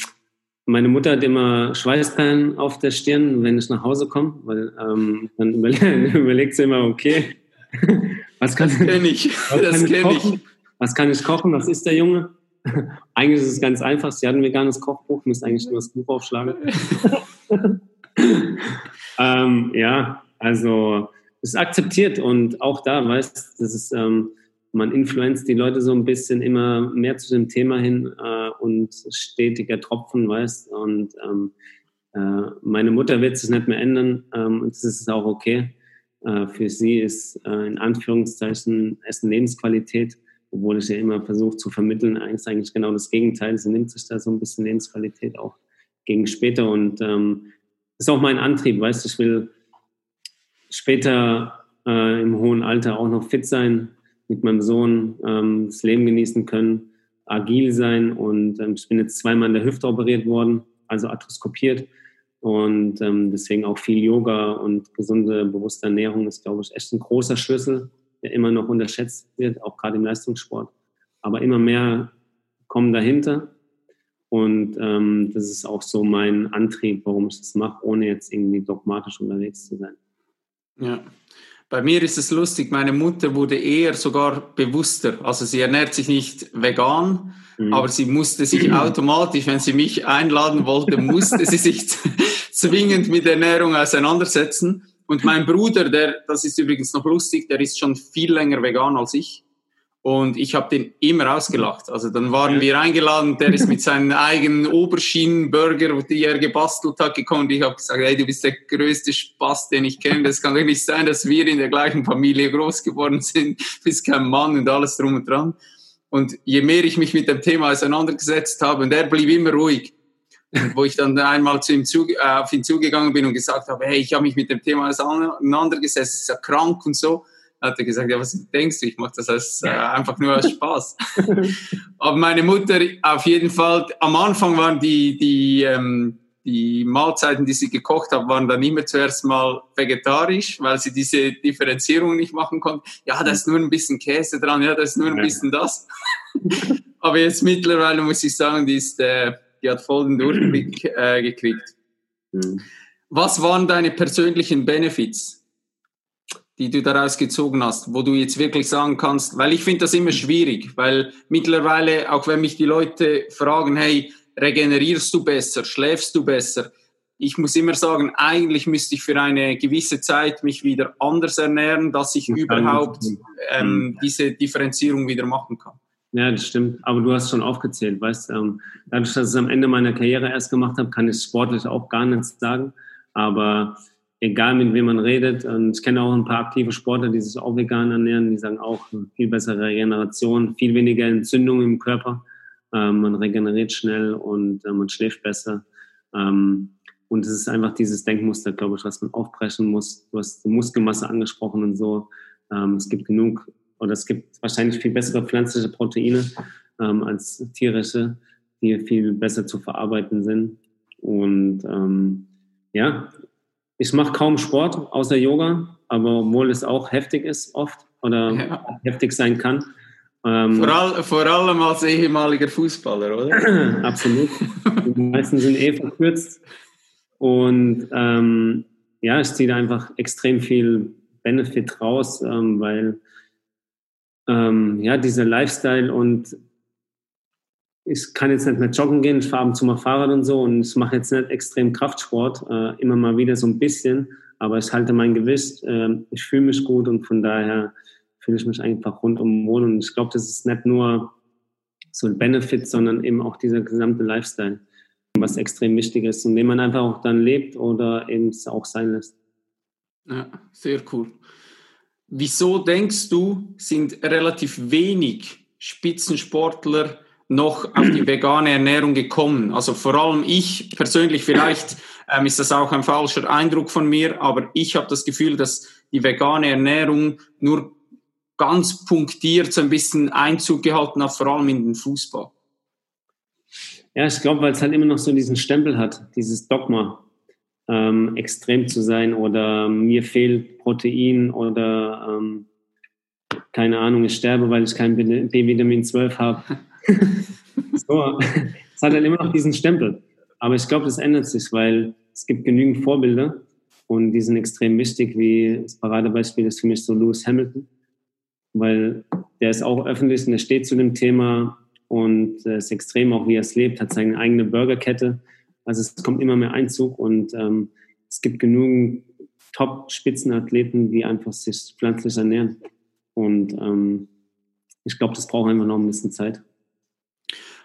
meine Mutter hat immer Schweißperlen auf der Stirn, wenn ich nach Hause komme, weil ähm, dann überlegt sie immer, okay, was kann, das kenn ich. Was das kann ich kochen? Ich. Was kann ich kochen? Was ist der Junge? eigentlich ist es ganz einfach. Sie hat ein veganes Kochbuch, müsste eigentlich nur das Buch aufschlagen. ähm, ja, also es ist akzeptiert und auch da, weißt das ist ähm, man influenzt die Leute so ein bisschen immer mehr zu dem Thema hin äh, und stetiger Tropfen, weißt und ähm, äh, meine Mutter wird sich nicht mehr ändern ähm, und das ist auch okay. Äh, für sie ist äh, in Anführungszeichen Essen Lebensqualität, obwohl ich ja immer versuche zu vermitteln, eigentlich, eigentlich genau das Gegenteil. Sie nimmt sich da so ein bisschen Lebensqualität auch gegen später und ähm, ist auch mein Antrieb, weißt ich will später äh, im hohen Alter auch noch fit sein, mit meinem Sohn ähm, das Leben genießen können, agil sein. Und ähm, ich bin jetzt zweimal in der Hüfte operiert worden, also arthroskopiert. Und ähm, deswegen auch viel Yoga und gesunde, bewusste Ernährung ist, glaube ich, echt ein großer Schlüssel, der immer noch unterschätzt wird, auch gerade im Leistungssport. Aber immer mehr kommen dahinter. Und ähm, das ist auch so mein Antrieb, warum ich das mache, ohne jetzt irgendwie dogmatisch unterwegs zu sein. Ja, bei mir ist es lustig, meine Mutter wurde eher sogar bewusster. Also sie ernährt sich nicht vegan, mhm. aber sie musste sich automatisch, wenn sie mich einladen wollte, musste sie sich zwingend mit Ernährung auseinandersetzen. Und mein Bruder, der, das ist übrigens noch lustig, der ist schon viel länger vegan als ich. Und ich habe den immer ausgelacht. Also dann waren wir eingeladen, der ist mit seinen eigenen Oberschienenburger, die er gebastelt hat, gekommen. Und ich habe gesagt, hey, du bist der größte Spaß, den ich kenne. Das kann doch nicht sein, dass wir in der gleichen Familie groß geworden sind. Du bist kein Mann und alles drum und dran. Und je mehr ich mich mit dem Thema auseinandergesetzt habe, und er blieb immer ruhig, und wo ich dann einmal zu ihm zu, äh, auf ihn zugegangen bin und gesagt habe, hey, ich habe mich mit dem Thema auseinandergesetzt, ist ja krank und so hat er gesagt, ja, was denkst du? Ich mache das als, äh, einfach nur als Spaß. Aber meine Mutter auf jeden Fall, am Anfang waren die, die, ähm, die Mahlzeiten, die sie gekocht hat, waren dann immer zuerst mal vegetarisch, weil sie diese Differenzierung nicht machen konnte. Ja, da ist nur ein bisschen Käse dran, ja, da ist nur ein bisschen das. Aber jetzt mittlerweile muss ich sagen, die, ist, äh, die hat voll den Durchblick äh, gekriegt. Mhm. Was waren deine persönlichen Benefits? Die du daraus gezogen hast, wo du jetzt wirklich sagen kannst, weil ich finde das immer schwierig, weil mittlerweile, auch wenn mich die Leute fragen, hey, regenerierst du besser, schläfst du besser, ich muss immer sagen, eigentlich müsste ich für eine gewisse Zeit mich wieder anders ernähren, dass ich überhaupt ähm, mhm. diese Differenzierung wieder machen kann. Ja, das stimmt. Aber du hast schon aufgezählt, weißt ähm, dadurch, dass ich es am Ende meiner Karriere erst gemacht habe, kann ich sportlich auch gar nichts sagen. Aber egal mit wem man redet. Und ich kenne auch ein paar aktive Sportler, die sich auch vegan ernähren, die sagen auch viel bessere Regeneration, viel weniger Entzündung im Körper. Ähm, man regeneriert schnell und äh, man schläft besser. Ähm, und es ist einfach dieses Denkmuster, glaube ich, was man aufbrechen muss. Du hast die Muskelmasse angesprochen und so. Ähm, es gibt genug oder es gibt wahrscheinlich viel bessere pflanzliche Proteine ähm, als tierische, die viel besser zu verarbeiten sind. Und ähm, ja, ich mache kaum Sport außer Yoga, aber obwohl es auch heftig ist oft oder ja. heftig sein kann. Ähm, vor, all, vor, allem als ehemaliger Fußballer, oder? Absolut. Die meisten sind eh verkürzt. Und ähm, ja, ich ziehe da einfach extrem viel Benefit raus, ähm, weil ähm, ja, dieser Lifestyle und ich kann jetzt nicht mehr joggen gehen, ich fahre ab und zu mal Fahrrad und so und ich mache jetzt nicht extrem Kraftsport, äh, immer mal wieder so ein bisschen, aber ich halte mein Gewicht, äh, ich fühle mich gut und von daher fühle ich mich einfach rundum wohl und ich glaube, das ist nicht nur so ein Benefit, sondern eben auch dieser gesamte Lifestyle, was extrem wichtig ist und den man einfach auch dann lebt oder eben es auch sein lässt. Ja, sehr cool. Wieso denkst du, sind relativ wenig Spitzensportler noch auf die vegane Ernährung gekommen. Also vor allem ich persönlich, vielleicht ähm, ist das auch ein falscher Eindruck von mir, aber ich habe das Gefühl, dass die vegane Ernährung nur ganz punktiert so ein bisschen Einzug gehalten hat, vor allem in den Fußball. Ja, ich glaube, weil es halt immer noch so diesen Stempel hat, dieses Dogma, ähm, extrem zu sein oder mir fehlt Protein oder ähm, keine Ahnung, ich sterbe, weil ich kein B-Vitamin 12 habe. so, es hat halt immer noch diesen Stempel. Aber ich glaube, das ändert sich, weil es gibt genügend Vorbilder und die sind extrem wichtig, wie das Paradebeispiel ist für mich so Lewis Hamilton, weil der ist auch öffentlich und der steht zu dem Thema und ist extrem, auch wie er es lebt, hat seine eigene Burgerkette. Also es kommt immer mehr Einzug und ähm, es gibt genügend Top-Spitzenathleten, die einfach sich pflanzlich ernähren. Und ähm, ich glaube, das braucht einfach noch ein bisschen Zeit.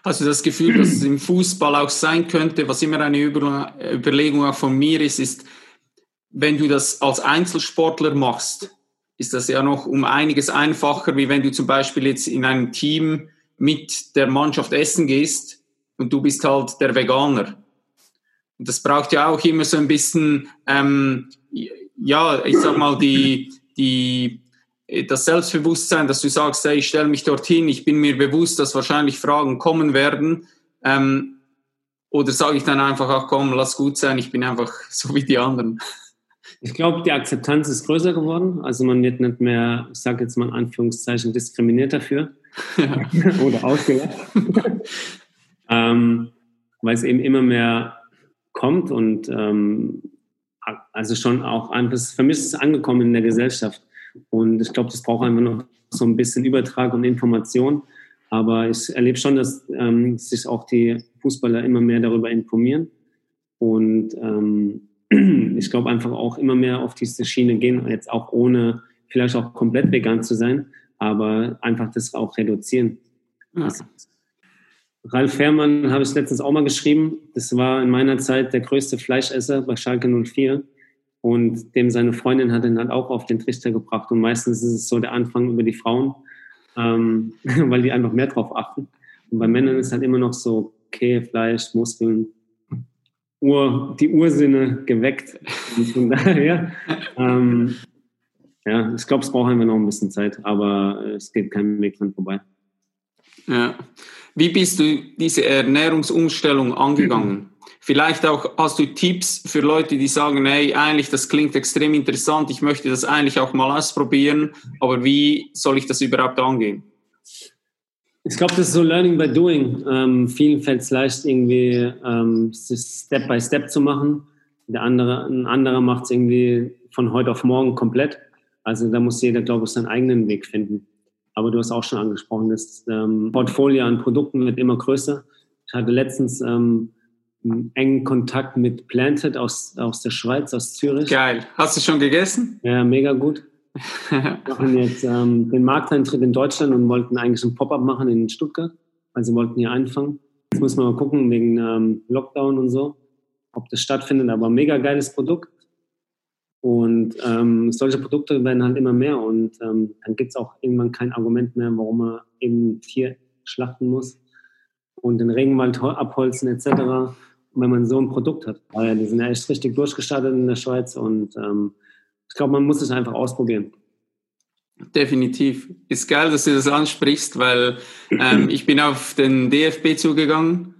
Hast du das Gefühl, dass es im Fußball auch sein könnte, was immer eine Überlegung auch von mir ist, ist, wenn du das als Einzelsportler machst, ist das ja noch um einiges einfacher, wie wenn du zum Beispiel jetzt in einem Team mit der Mannschaft essen gehst und du bist halt der Veganer. Und das braucht ja auch immer so ein bisschen, ähm, ja, ich sag mal, die, die das Selbstbewusstsein, dass du sagst, hey, ich stelle mich dorthin, ich bin mir bewusst, dass wahrscheinlich Fragen kommen werden. Ähm, oder sage ich dann einfach, ach komm, lass gut sein, ich bin einfach so wie die anderen. Ich glaube, die Akzeptanz ist größer geworden. Also man wird nicht mehr, ich sage jetzt mal in Anführungszeichen, diskriminiert dafür. Ja. oder ausgelacht. ähm, weil es eben immer mehr kommt und ähm, also schon auch einfach, für mich ist es angekommen in der Gesellschaft. Und ich glaube, das braucht einfach noch so ein bisschen Übertrag und Information. Aber ich erlebe schon, dass ähm, sich auch die Fußballer immer mehr darüber informieren. Und ähm, ich glaube einfach auch immer mehr auf diese Schiene gehen, jetzt auch ohne vielleicht auch komplett vegan zu sein. aber einfach das auch reduzieren. Ja. Ralf Fährmann habe ich letztens auch mal geschrieben. Das war in meiner Zeit der größte Fleischesser bei Schalke 04. Und dem seine Freundin hat ihn halt auch auf den Trichter gebracht. Und meistens ist es so der Anfang über die Frauen, ähm, weil die einfach mehr drauf achten. Und bei Männern ist halt immer noch so, okay, Fleisch, Muskeln, Ur, die Ursinne geweckt. Und von daher, ähm, ja, ich glaube, es braucht einfach noch ein bisschen Zeit, aber es geht kein Weg dran vorbei. Ja. Wie bist du diese Ernährungsumstellung angegangen? Vielleicht auch hast du Tipps für Leute, die sagen, hey, eigentlich das klingt extrem interessant, ich möchte das eigentlich auch mal ausprobieren, aber wie soll ich das überhaupt angehen? Ich glaube, das ist so Learning by Doing. Ähm, vielen fällt es leicht, irgendwie ähm, Step by Step zu machen. Der andere, ein anderer macht es irgendwie von heute auf morgen komplett. Also da muss jeder, glaube ich, seinen eigenen Weg finden. Aber du hast auch schon angesprochen, das ähm, Portfolio an Produkten wird immer größer. Ich hatte letztens ähm, engen Kontakt mit Planted aus, aus der Schweiz, aus Zürich. Geil. Hast du schon gegessen? Ja, mega gut. Wir machen jetzt ähm, den Markteintritt in Deutschland und wollten eigentlich ein Pop-up machen in Stuttgart, weil sie wollten hier einfangen. Jetzt muss man mal gucken wegen ähm, Lockdown und so, ob das stattfindet. Aber mega geiles Produkt. Und ähm, solche Produkte werden halt immer mehr und ähm, dann gibt es auch irgendwann kein Argument mehr, warum man eben Tier schlachten muss und den Regenwald abholzen etc., wenn man so ein Produkt hat. Weil die sind ja echt richtig durchgestartet in der Schweiz und ähm, ich glaube, man muss es einfach ausprobieren. Definitiv. Ist geil, dass du das ansprichst, weil ähm, ich bin auf den DFB zugegangen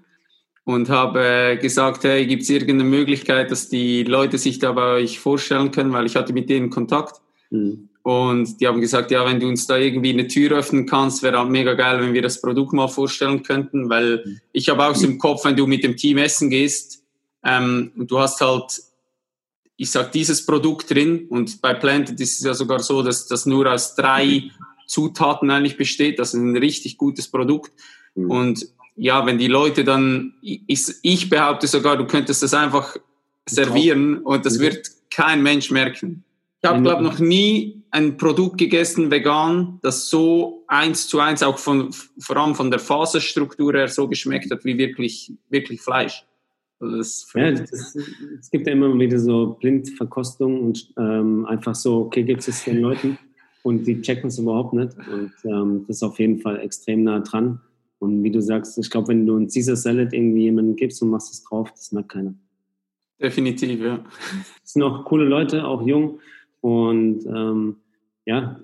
und habe äh, gesagt, hey, gibt es irgendeine Möglichkeit, dass die Leute sich da bei euch vorstellen können, weil ich hatte mit denen Kontakt. Mhm. Und die haben gesagt, ja, wenn du uns da irgendwie eine Tür öffnen kannst, wäre halt mega geil, wenn wir das Produkt mal vorstellen könnten, weil mhm. ich habe auch so im Kopf, wenn du mit dem Team essen gehst, ähm, und du hast halt, ich sag, dieses Produkt drin und bei Planted ist es ja sogar so, dass das nur aus drei Zutaten eigentlich besteht, das ist ein richtig gutes Produkt. Mhm. Und ja, wenn die Leute dann, ich, ich behaupte sogar, du könntest das einfach servieren und das wird kein Mensch merken. Ich habe, glaube noch nie ein Produkt gegessen, vegan, das so eins zu eins auch von, vor allem von der Faserstruktur her so geschmeckt hat wie wirklich, wirklich Fleisch. Also das ja, das, es gibt ja immer wieder so Blindverkostung und ähm, einfach so, okay, gibt es den Leuten und die checken es überhaupt nicht und ähm, das ist auf jeden Fall extrem nah dran. Und wie du sagst, ich glaube, wenn du ein Caesar Salad irgendwie jemandem gibst und machst es drauf, das merkt keiner. Definitiv, ja. Es sind auch coole Leute, auch jung. Und ähm, ja,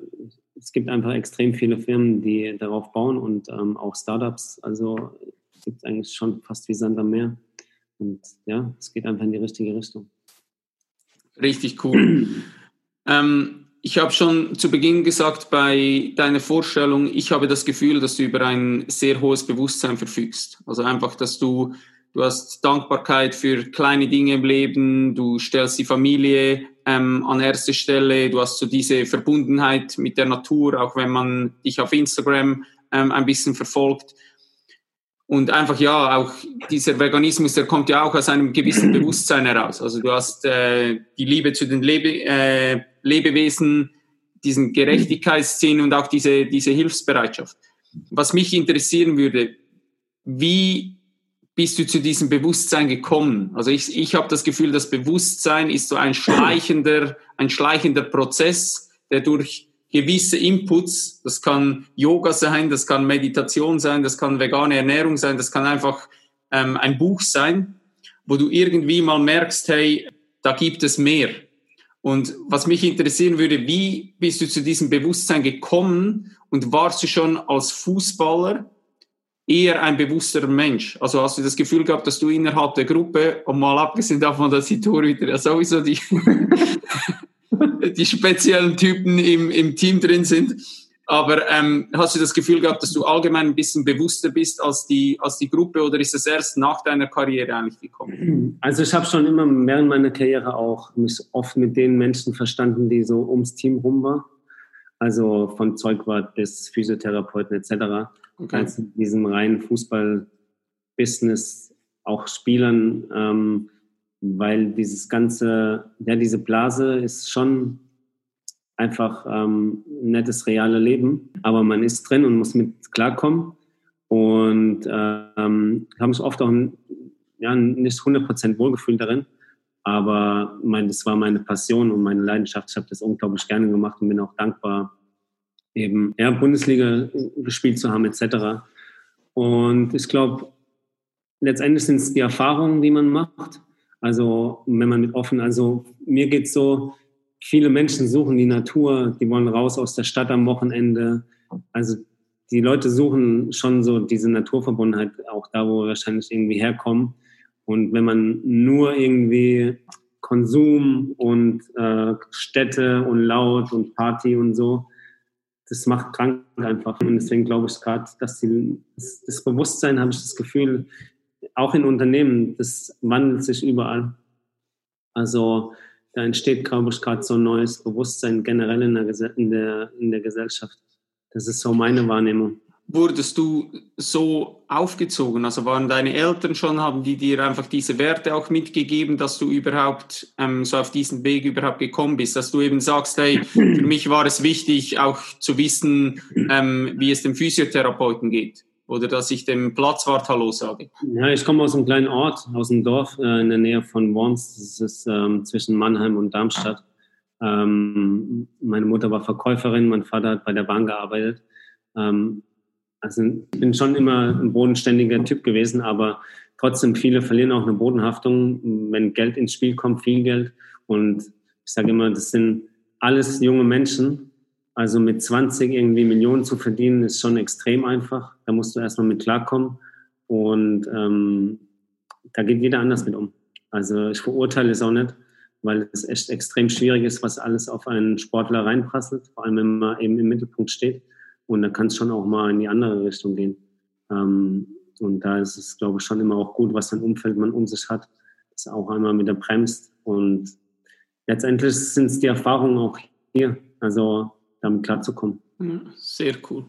es gibt einfach extrem viele Firmen, die darauf bauen und ähm, auch Startups. Also es gibt eigentlich schon fast wie Sand am Meer. Und ja, es geht einfach in die richtige Richtung. Richtig cool. ähm, ich habe schon zu Beginn gesagt bei deiner Vorstellung, ich habe das Gefühl, dass du über ein sehr hohes Bewusstsein verfügst. Also einfach, dass du, du hast Dankbarkeit für kleine Dinge im Leben, du stellst die Familie ähm, an erste Stelle, du hast so diese Verbundenheit mit der Natur, auch wenn man dich auf Instagram ähm, ein bisschen verfolgt. Und einfach ja, auch dieser Veganismus, der kommt ja auch aus einem gewissen Bewusstsein heraus. Also du hast äh, die Liebe zu den Lebe, äh, Lebewesen, diesen Gerechtigkeitssinn und auch diese, diese Hilfsbereitschaft. Was mich interessieren würde, wie bist du zu diesem Bewusstsein gekommen? Also ich, ich habe das Gefühl, das Bewusstsein ist so ein schleichender, ein schleichender Prozess, der durch gewisse Inputs, das kann Yoga sein, das kann Meditation sein, das kann vegane Ernährung sein, das kann einfach ähm, ein Buch sein, wo du irgendwie mal merkst, hey, da gibt es mehr. Und was mich interessieren würde, wie bist du zu diesem Bewusstsein gekommen und warst du schon als Fußballer eher ein bewussterer Mensch? Also hast du das Gefühl gehabt, dass du innerhalb der Gruppe, und mal abgesehen davon, dass die Torhüter ja sowieso die, die speziellen Typen im, im Team drin sind, aber ähm, hast du das Gefühl gehabt, dass du allgemein ein bisschen bewusster bist als die, als die Gruppe oder ist es erst nach deiner Karriere eigentlich gekommen? Also ich habe schon immer während meiner Karriere auch mich oft mit den Menschen verstanden, die so ums Team rum waren. Also von Zeugwart bis Physiotherapeuten etc. Okay. Als in diesem reinen Fußball-Business auch Spielern, ähm, weil dieses ganze, ja, diese Blase ist schon einfach ähm, nettes, reale Leben. Aber man ist drin und muss mit klarkommen. Und ähm, habe mich oft auch ja, nicht 100% wohlgefühlt darin. Aber mein, das war meine Passion und meine Leidenschaft. Ich habe das unglaublich gerne gemacht und bin auch dankbar, eben ja, Bundesliga gespielt zu haben etc. Und ich glaube, letztendlich sind es die Erfahrungen, die man macht. Also wenn man mit offen, also mir geht es so, viele Menschen suchen die Natur, die wollen raus aus der Stadt am Wochenende. Also die Leute suchen schon so diese Naturverbundenheit, auch da, wo wir wahrscheinlich irgendwie herkommen. Und wenn man nur irgendwie Konsum und äh, Städte und Laut und Party und so, das macht krank einfach. Und deswegen glaube ich gerade, dass die, das, das Bewusstsein, habe ich das Gefühl, auch in Unternehmen, das wandelt sich überall. Also da entsteht, glaube ich, gerade so ein neues Bewusstsein generell in der, in, der, in der Gesellschaft. Das ist so meine Wahrnehmung wurdest du so aufgezogen? Also waren deine Eltern schon, haben die dir einfach diese Werte auch mitgegeben, dass du überhaupt ähm, so auf diesen Weg überhaupt gekommen bist? Dass du eben sagst, hey, für mich war es wichtig, auch zu wissen, ähm, wie es dem Physiotherapeuten geht. Oder dass ich dem Platzwart Hallo sage. Ja, ich komme aus einem kleinen Ort, aus dem Dorf äh, in der Nähe von Worms. Das ist ähm, zwischen Mannheim und Darmstadt. Ähm, meine Mutter war Verkäuferin, mein Vater hat bei der Bahn gearbeitet. Ähm, also ich bin schon immer ein bodenständiger Typ gewesen, aber trotzdem viele verlieren auch eine Bodenhaftung, wenn Geld ins Spiel kommt, viel Geld. Und ich sage immer, das sind alles junge Menschen. Also mit 20 irgendwie Millionen zu verdienen, ist schon extrem einfach. Da musst du erstmal mit klarkommen. Und ähm, da geht jeder anders mit um. Also ich verurteile es auch nicht, weil es echt extrem schwierig ist, was alles auf einen Sportler reinprasselt, vor allem wenn man eben im Mittelpunkt steht. Und da kann es schon auch mal in die andere Richtung gehen. Ähm, und da ist es, glaube ich, schon immer auch gut, was für ein Umfeld man um sich hat, das auch einmal wieder bremst. Und letztendlich sind es die Erfahrungen auch hier, also damit klarzukommen. Sehr cool.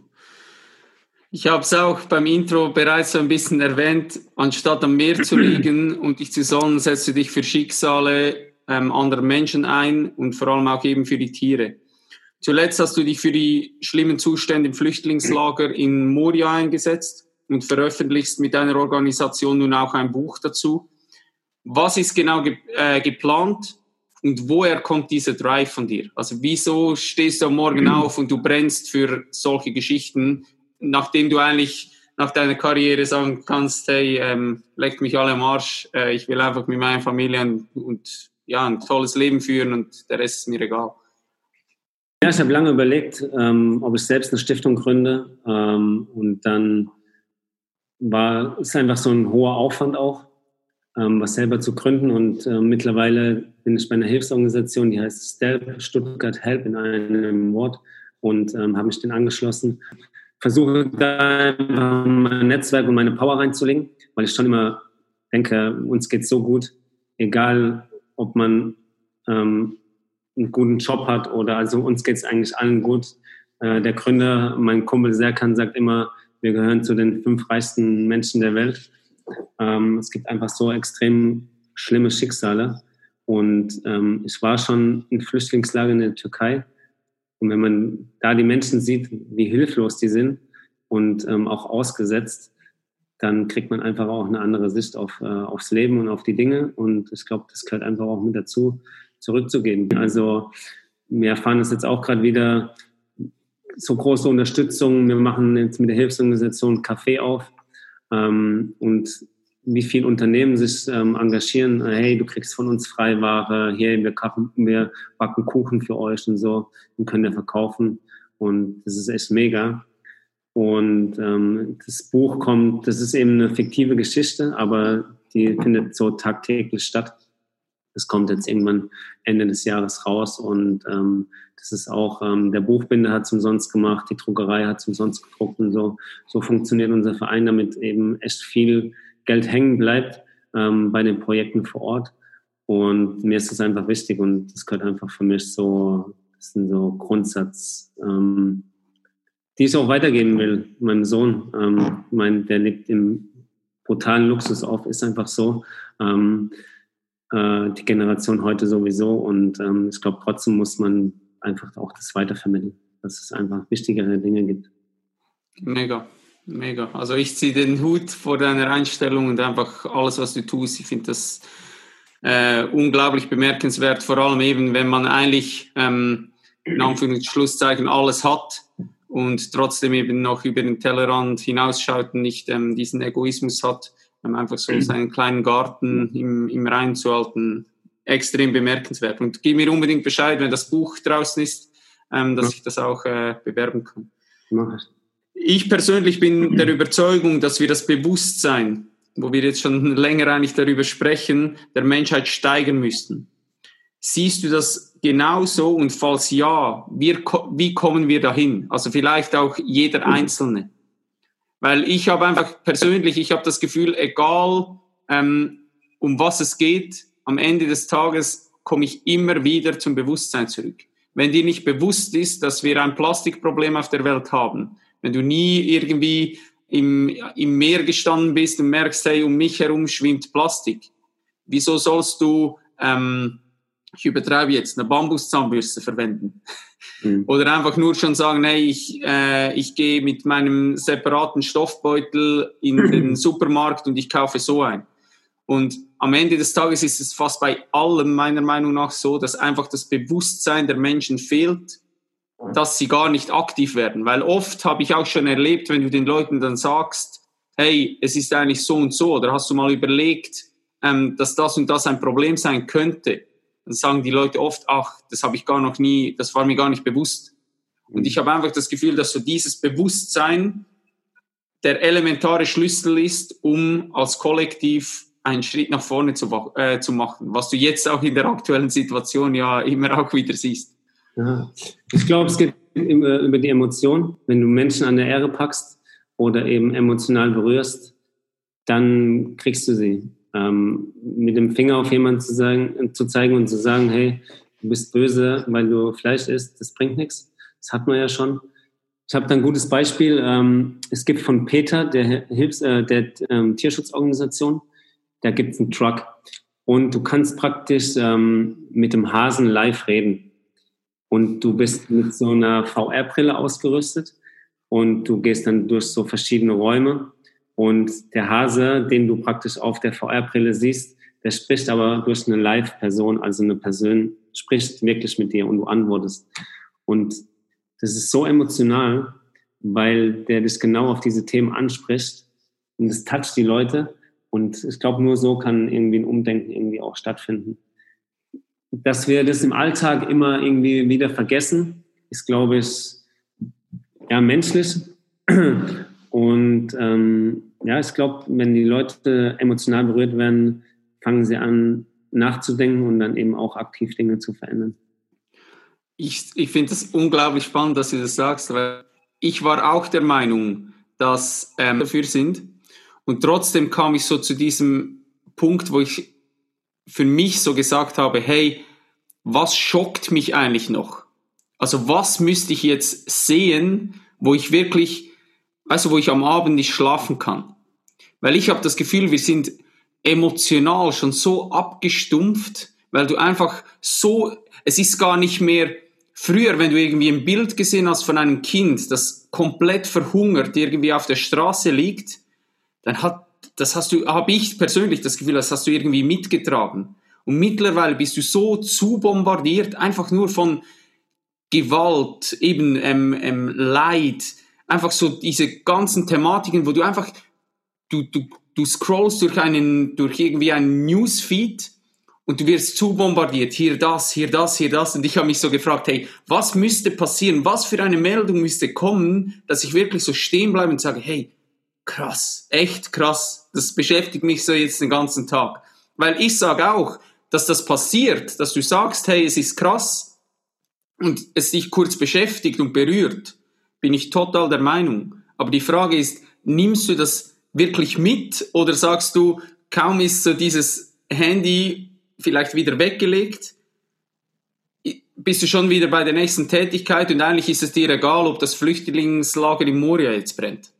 Ich habe es auch beim Intro bereits so ein bisschen erwähnt, anstatt am Meer zu liegen und dich zu sollen, setzt du dich für Schicksale ähm, anderer Menschen ein und vor allem auch eben für die Tiere. Zuletzt hast du dich für die schlimmen Zustände im Flüchtlingslager in Moria eingesetzt und veröffentlichst mit deiner Organisation nun auch ein Buch dazu. Was ist genau ge äh, geplant und woher kommt dieser Drive von dir? Also wieso stehst du am Morgen auf und du brennst für solche Geschichten, nachdem du eigentlich nach deiner Karriere sagen kannst, hey, ähm, leckt mich alle am Arsch, äh, ich will einfach mit meiner Familie und, und ja, ein tolles Leben führen und der Rest ist mir egal. Ja, ich habe lange überlegt, ähm, ob ich selbst eine Stiftung gründe. Ähm, und dann war es einfach so ein hoher Aufwand auch, ähm, was selber zu gründen. Und äh, mittlerweile bin ich bei einer Hilfsorganisation, die heißt STELP, Stuttgart Help in einem Wort, und ähm, habe mich den angeschlossen. Versuche da mein Netzwerk und meine Power reinzulegen, weil ich schon immer denke, uns geht so gut, egal ob man ähm, einen guten Job hat oder also uns geht es eigentlich allen gut. Äh, der Gründer, mein Kumpel Serkan, sagt immer, wir gehören zu den fünf reichsten Menschen der Welt. Ähm, es gibt einfach so extrem schlimme Schicksale. Und ähm, ich war schon in Flüchtlingslager in der Türkei. Und wenn man da die Menschen sieht, wie hilflos die sind und ähm, auch ausgesetzt, dann kriegt man einfach auch eine andere Sicht auf, äh, aufs Leben und auf die Dinge. Und ich glaube, das gehört einfach auch mit dazu, zurückzugeben. Also wir erfahren es jetzt auch gerade wieder, so große Unterstützung. Wir machen jetzt mit der Hilfsorganisation Café auf ähm, und wie viele Unternehmen sich ähm, engagieren. Hey, du kriegst von uns Freiware. Hier, wir, kachen, wir backen Kuchen für euch und so und können wir verkaufen. Und das ist echt mega. Und ähm, das Buch kommt, das ist eben eine fiktive Geschichte, aber die findet so tagtäglich statt. Das kommt jetzt irgendwann Ende des Jahres raus und ähm, das ist auch, ähm, der Buchbinder hat es umsonst gemacht, die Druckerei hat es umsonst gedruckt und so. So funktioniert unser Verein, damit eben echt viel Geld hängen bleibt ähm, bei den Projekten vor Ort. Und mir ist das einfach wichtig und das gehört einfach für mich so, das sind so Grundsatz, ähm, die ich auch weitergeben will. Meinem Sohn, ähm, mein, der lebt im brutalen Luxus auf, ist einfach so. Ähm, äh, die Generation heute sowieso. Und ähm, ich glaube, trotzdem muss man einfach auch das weitervermitteln, dass es einfach wichtigere Dinge gibt. Mega, mega. Also ich ziehe den Hut vor deiner Einstellung und einfach alles, was du tust. Ich finde das äh, unglaublich bemerkenswert, vor allem eben, wenn man eigentlich ähm, in Anführungszeichen alles hat und trotzdem eben noch über den Tellerrand hinausschaut und nicht ähm, diesen Egoismus hat, einfach so seinen kleinen Garten im, im Rhein zu halten, extrem bemerkenswert. Und gib mir unbedingt Bescheid, wenn das Buch draußen ist, ähm, dass ich das auch äh, bewerben kann. Ich. Ich persönlich bin der Überzeugung, dass wir das Bewusstsein, wo wir jetzt schon länger eigentlich darüber sprechen, der Menschheit steigern müssten. Siehst du das genauso? Und falls ja, wir, wie kommen wir dahin? Also vielleicht auch jeder Einzelne. Weil ich habe einfach persönlich, ich habe das Gefühl, egal ähm, um was es geht, am Ende des Tages komme ich immer wieder zum Bewusstsein zurück. Wenn dir nicht bewusst ist, dass wir ein Plastikproblem auf der Welt haben, wenn du nie irgendwie im, im Meer gestanden bist und merkst, hey, um mich herum schwimmt Plastik, wieso sollst du, ähm, ich übertreibe jetzt, eine Bambuszahnbürste verwenden? Mhm. Oder einfach nur schon sagen, hey, ich, äh, ich gehe mit meinem separaten Stoffbeutel in den Supermarkt und ich kaufe so ein. Und am Ende des Tages ist es fast bei allem meiner Meinung nach so, dass einfach das Bewusstsein der Menschen fehlt, dass sie gar nicht aktiv werden. Weil oft habe ich auch schon erlebt, wenn du den Leuten dann sagst, hey, es ist eigentlich so und so, oder hast du mal überlegt, ähm, dass das und das ein Problem sein könnte, dann sagen die Leute oft, ach, das habe ich gar noch nie, das war mir gar nicht bewusst. Und ich habe einfach das Gefühl, dass so dieses Bewusstsein der elementare Schlüssel ist, um als Kollektiv einen Schritt nach vorne zu, äh, zu machen, was du jetzt auch in der aktuellen Situation ja immer auch wieder siehst. Ja. Ich glaube, es geht immer über die Emotion. Wenn du Menschen an der Ehre packst oder eben emotional berührst, dann kriegst du sie. Ähm, mit dem Finger auf jemanden zu, sagen, zu zeigen und zu sagen, hey, du bist böse, weil du Fleisch isst, das bringt nichts. Das hat man ja schon. Ich habe da ein gutes Beispiel. Ähm, es gibt von Peter, der, Hilfs-, äh, der ähm, Tierschutzorganisation, da gibt es einen Truck. Und du kannst praktisch ähm, mit dem Hasen live reden. Und du bist mit so einer VR-Brille ausgerüstet und du gehst dann durch so verschiedene Räume. Und der Hase, den du praktisch auf der VR-Brille siehst, der spricht aber durch eine Live-Person, also eine Person spricht wirklich mit dir und du antwortest. Und das ist so emotional, weil der dich genau auf diese Themen anspricht und es toucht die Leute. Und ich glaube, nur so kann irgendwie ein Umdenken irgendwie auch stattfinden. Dass wir das im Alltag immer irgendwie wieder vergessen, ist, glaube ich, ja, menschlich. Und ähm, ja, ich glaube, wenn die Leute emotional berührt werden, fangen sie an nachzudenken und dann eben auch aktiv Dinge zu verändern. Ich, ich finde es unglaublich spannend, dass du das sagst, weil ich war auch der Meinung, dass ähm, dafür sind, und trotzdem kam ich so zu diesem Punkt, wo ich für mich so gesagt habe, hey, was schockt mich eigentlich noch? Also was müsste ich jetzt sehen, wo ich wirklich, also wo ich am Abend nicht schlafen kann? Weil ich habe das Gefühl, wir sind emotional schon so abgestumpft, weil du einfach so, es ist gar nicht mehr früher, wenn du irgendwie ein Bild gesehen hast von einem Kind, das komplett verhungert irgendwie auf der Straße liegt, dann hat, das hast du, habe ich persönlich das Gefühl, das hast du irgendwie mitgetragen. Und mittlerweile bist du so zu bombardiert, einfach nur von Gewalt, eben ähm, ähm, Leid, einfach so diese ganzen Thematiken, wo du einfach, du, du, du scrollst durch einen, durch irgendwie einen Newsfeed und du wirst zu bombardiert, hier das, hier das, hier das. Und ich habe mich so gefragt, hey, was müsste passieren? Was für eine Meldung müsste kommen, dass ich wirklich so stehen bleibe und sage, hey, krass, echt krass. Das beschäftigt mich so jetzt den ganzen Tag. Weil ich sage auch, dass das passiert, dass du sagst, hey, es ist krass und es dich kurz beschäftigt und berührt, bin ich total der Meinung. Aber die Frage ist, nimmst du das wirklich mit oder sagst du, kaum ist so dieses Handy vielleicht wieder weggelegt, bist du schon wieder bei der nächsten Tätigkeit und eigentlich ist es dir egal, ob das Flüchtlingslager in Moria jetzt brennt.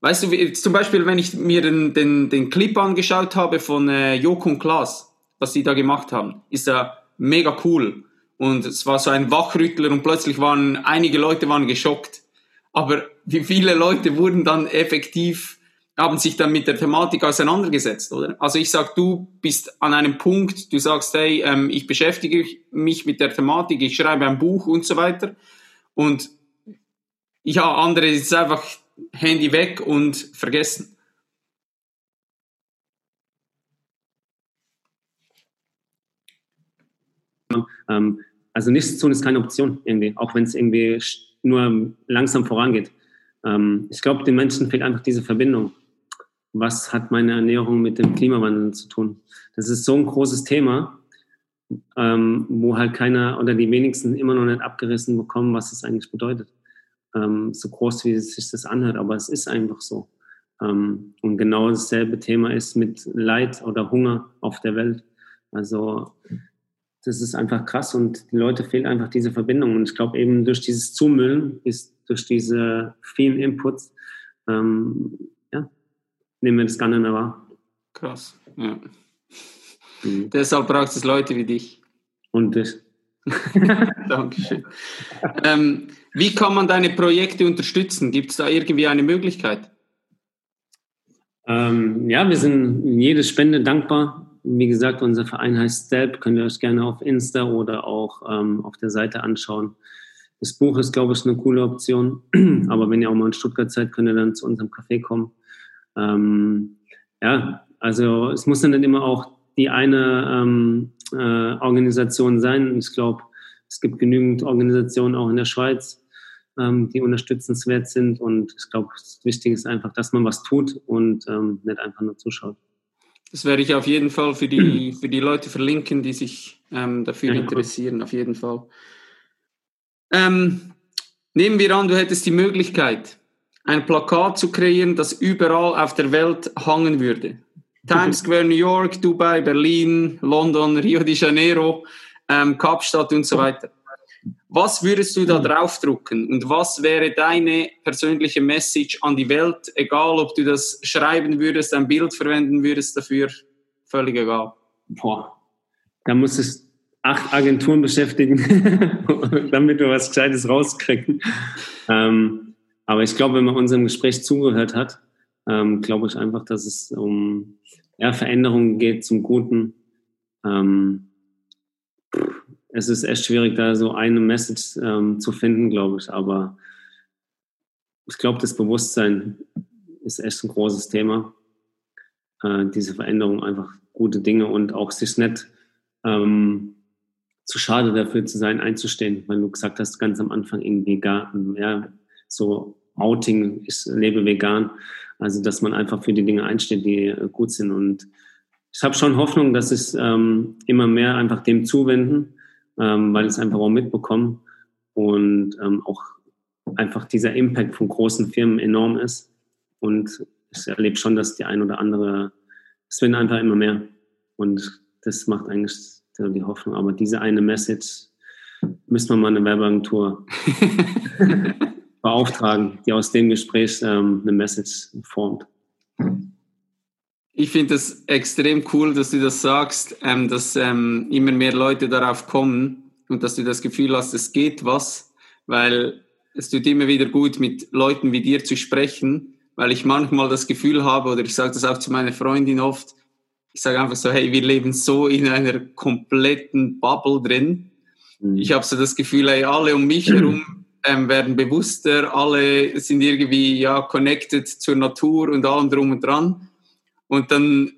Weißt du, zum Beispiel, wenn ich mir den, den, den Clip angeschaut habe von äh, Joko und Klaas, was sie da gemacht haben, ist ja mega cool. Und es war so ein Wachrüttler und plötzlich waren einige Leute waren geschockt. Aber wie viele Leute wurden dann effektiv haben sich dann mit der Thematik auseinandergesetzt, oder? Also ich sag, du bist an einem Punkt, du sagst, hey, ähm, ich beschäftige mich mit der Thematik, ich schreibe ein Buch und so weiter. Und ja, andere ist einfach Handy weg und vergessen. Ähm, also nichts zu tun ist keine Option irgendwie, auch wenn es irgendwie nur langsam vorangeht. Ähm, ich glaube, den Menschen fehlt einfach diese Verbindung was hat meine Ernährung mit dem Klimawandel zu tun? Das ist so ein großes Thema, ähm, wo halt keiner oder die wenigsten immer noch nicht abgerissen bekommen, was es eigentlich bedeutet. Ähm, so groß, wie sich das anhört, aber es ist einfach so. Ähm, und genau dasselbe Thema ist mit Leid oder Hunger auf der Welt. Also das ist einfach krass und die Leute fehlt einfach diese Verbindung. Und ich glaube eben durch dieses Zumüllen, ist durch diese vielen Inputs, ähm, nehmen wir das gar nicht mehr wahr. Krass, ja. Mhm. Deshalb braucht es Leute wie dich. Und das. Dankeschön. ähm, wie kann man deine Projekte unterstützen? Gibt es da irgendwie eine Möglichkeit? Ähm, ja, wir sind jede Spende dankbar. Wie gesagt, unser Verein heißt Step. Könnt ihr euch gerne auf Insta oder auch ähm, auf der Seite anschauen. Das Buch ist, glaube ich, eine coole Option. Aber wenn ihr auch mal in Stuttgart seid, könnt ihr dann zu unserem Café kommen. Ähm, ja, also es muss dann nicht immer auch die eine ähm, äh, Organisation sein. Ich glaube, es gibt genügend Organisationen auch in der Schweiz, ähm, die unterstützenswert sind. Und ich glaube, das Wichtige ist einfach, dass man was tut und ähm, nicht einfach nur zuschaut. Das werde ich auf jeden Fall für die, für die Leute verlinken, die sich ähm, dafür ja, interessieren, auf jeden Fall. Ähm, nehmen wir an, du hättest die Möglichkeit, ein Plakat zu kreieren, das überall auf der Welt hangen würde. Times Square, New York, Dubai, Berlin, London, Rio de Janeiro, ähm, Kapstadt und so weiter. Was würdest du da draufdrucken und was wäre deine persönliche Message an die Welt, egal ob du das schreiben würdest, ein Bild verwenden würdest dafür, völlig egal. Boah, da muss es acht Agenturen beschäftigen, damit wir was Gescheites rauskriegen. Ähm, aber ich glaube, wenn man unserem Gespräch zugehört hat, ähm, glaube ich einfach, dass es um ja, Veränderungen geht zum Guten. Ähm, es ist echt schwierig, da so eine Message ähm, zu finden, glaube ich. Aber ich glaube, das Bewusstsein ist echt ein großes Thema. Äh, diese Veränderung, einfach gute Dinge und auch sich nicht ähm, zu schade dafür zu sein, einzustehen, weil du gesagt hast, ganz am Anfang irgendwie gar, ja, so Outing, ich lebe vegan. Also, dass man einfach für die Dinge einsteht, die äh, gut sind. Und ich habe schon Hoffnung, dass es ähm, immer mehr einfach dem zuwenden, ähm, weil es einfach auch mitbekommen und ähm, auch einfach dieser Impact von großen Firmen enorm ist. Und ich erlebe schon, dass die ein oder andere, es werden einfach immer mehr. Und das macht eigentlich die Hoffnung. Aber diese eine Message müssen wir mal eine Werbeagentur beauftragen, die aus dem Gespräch ähm, eine Message formt. Ich finde es extrem cool, dass du das sagst, ähm, dass ähm, immer mehr Leute darauf kommen und dass du das Gefühl hast, es geht was, weil es tut immer wieder gut, mit Leuten wie dir zu sprechen, weil ich manchmal das Gefühl habe, oder ich sage das auch zu meiner Freundin oft, ich sage einfach so, hey, wir leben so in einer kompletten Bubble drin. Mhm. Ich habe so das Gefühl, hey, alle um mich herum ähm, werden bewusster, alle sind irgendwie ja connected zur Natur und allem drum und dran. Und dann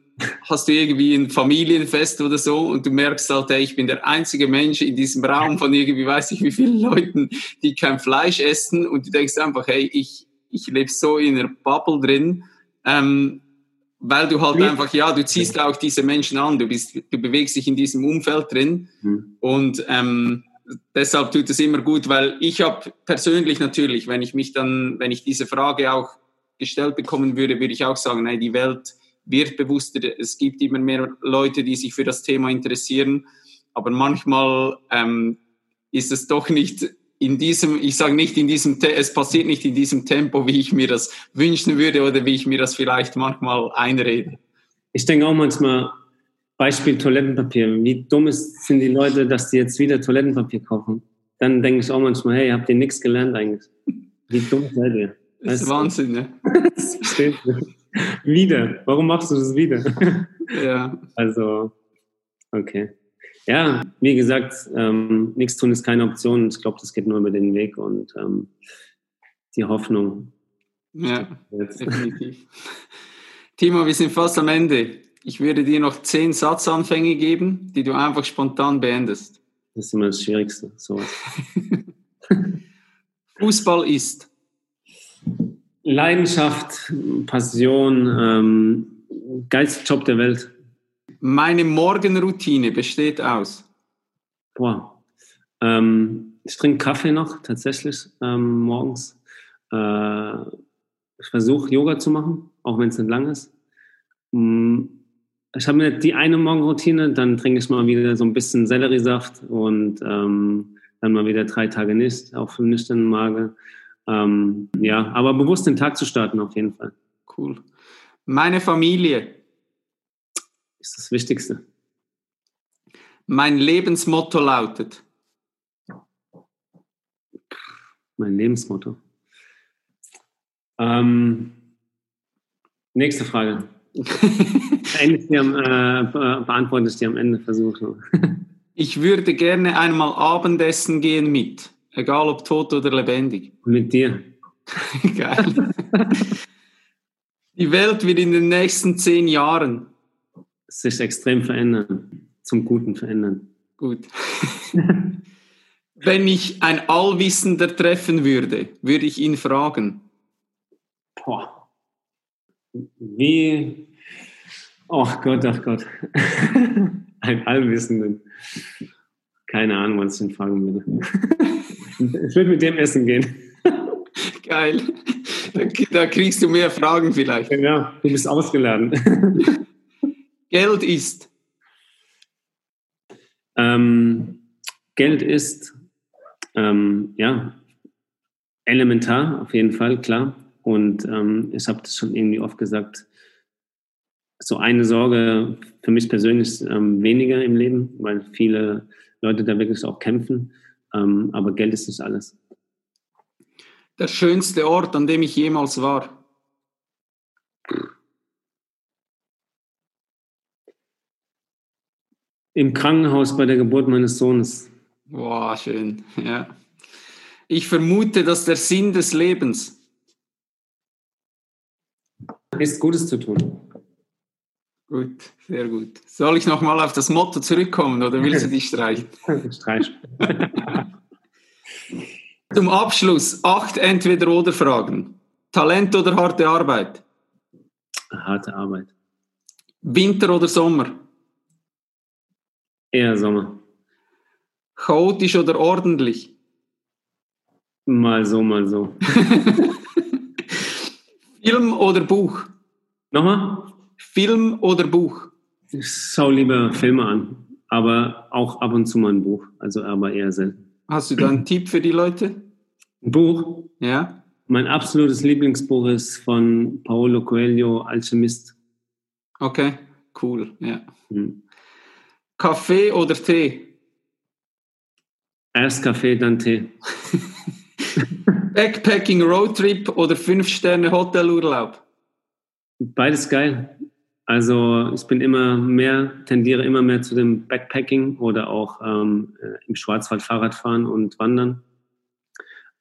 hast du irgendwie ein Familienfest oder so und du merkst halt, hey, ich bin der einzige Mensch in diesem Raum von irgendwie weiß ich wie vielen Leuten, die kein Fleisch essen und du denkst einfach, hey, ich, ich lebe so in einer Bubble drin, ähm, weil du halt einfach, ja, du ziehst auch diese Menschen an, du bist, du bewegst dich in diesem Umfeld drin mhm. und ähm, deshalb tut es immer gut, weil ich habe persönlich natürlich, wenn ich mich dann, wenn ich diese Frage auch gestellt bekommen würde, würde ich auch sagen, nein, die Welt wird bewusster, es gibt immer mehr Leute, die sich für das Thema interessieren, aber manchmal ähm, ist es doch nicht in diesem, ich sage nicht in diesem, es passiert nicht in diesem Tempo, wie ich mir das wünschen würde oder wie ich mir das vielleicht manchmal einrede. Ich denke auch manchmal, Beispiel Toilettenpapier. Wie dumm ist, sind die Leute, dass die jetzt wieder Toilettenpapier kaufen? Dann denke ich auch manchmal, hey, habt ihr nichts gelernt eigentlich? Wie dumm seid ihr? Das ist Wahnsinn, ne? das wieder. Warum machst du das wieder? ja. Also, okay. Ja, wie gesagt, ähm, nichts tun ist keine Option. Ich glaube, das geht nur über den Weg und ähm, die Hoffnung. Ja, definitiv. Timo, wir sind fast am Ende. Ich würde dir noch zehn Satzanfänge geben, die du einfach spontan beendest. Das ist immer das Schwierigste. Sowas. Fußball ist Leidenschaft, Passion, ähm, geilster Job der Welt. Meine Morgenroutine besteht aus. Boah. Ähm, ich trinke Kaffee noch tatsächlich ähm, morgens. Äh, ich versuche Yoga zu machen, auch wenn es nicht lang ist. Mm, ich habe nicht die eine Morgenroutine, dann trinke ich mal wieder so ein bisschen Selleriesaft und ähm, dann mal wieder drei Tage nicht, auch für nüchternen Magen. Ähm, ja, aber bewusst den Tag zu starten auf jeden Fall. Cool. Meine Familie. Ist das Wichtigste. Mein Lebensmotto lautet. Mein Lebensmotto. Ähm, nächste Frage. Eigentlich am, äh, beantworte ich die am Ende, versuche. ich würde gerne einmal Abendessen gehen mit, egal ob tot oder lebendig. Mit dir. Geil. Die Welt wird in den nächsten zehn Jahren sich extrem verändern, zum Guten verändern. Gut. Wenn ich ein Allwissender treffen würde, würde ich ihn fragen. Boah. Wie, oh Gott, ach Gott. ein Allwissenden. Keine Ahnung, was ich ihn fragen würde. ich würde mit dem essen gehen. Geil. Da, da, kriegst du mehr Fragen vielleicht. Ja, du bist ausgeladen. Geld ist. Ähm, Geld ist, ähm, ja, elementar, auf jeden Fall, klar. Und ähm, ich habe das schon irgendwie oft gesagt, so eine Sorge für mich persönlich ähm, weniger im Leben, weil viele Leute da wirklich auch kämpfen. Ähm, aber Geld ist nicht alles. Der schönste Ort, an dem ich jemals war. Im Krankenhaus bei der Geburt meines Sohnes. Boah, schön. Ja. Ich vermute, dass der Sinn des Lebens ist, Gutes zu tun. Gut, sehr gut. Soll ich nochmal auf das Motto zurückkommen oder willst du dich streichen? Streich. Zum Abschluss acht Entweder-Oder-Fragen. Talent oder harte Arbeit? Harte Arbeit. Winter oder Sommer? Eher Sommer. Chaotisch oder ordentlich? Mal so, mal so. Film oder Buch? Nochmal? Film oder Buch? Ich schaue lieber Filme an, aber auch ab und zu mal ein Buch, also aber eher selten. Hast du da einen Tipp für die Leute? Ein Buch? Ja. Mein absolutes Lieblingsbuch ist von Paolo Coelho, Alchemist. Okay, cool, ja. Hm. Kaffee oder Tee? Erst Kaffee, dann Tee. Backpacking Roadtrip oder 5-Sterne-Hotelurlaub? Beides geil. Also ich bin immer mehr, tendiere immer mehr zu dem Backpacking oder auch ähm, äh, im Schwarzwald Fahrrad fahren und wandern.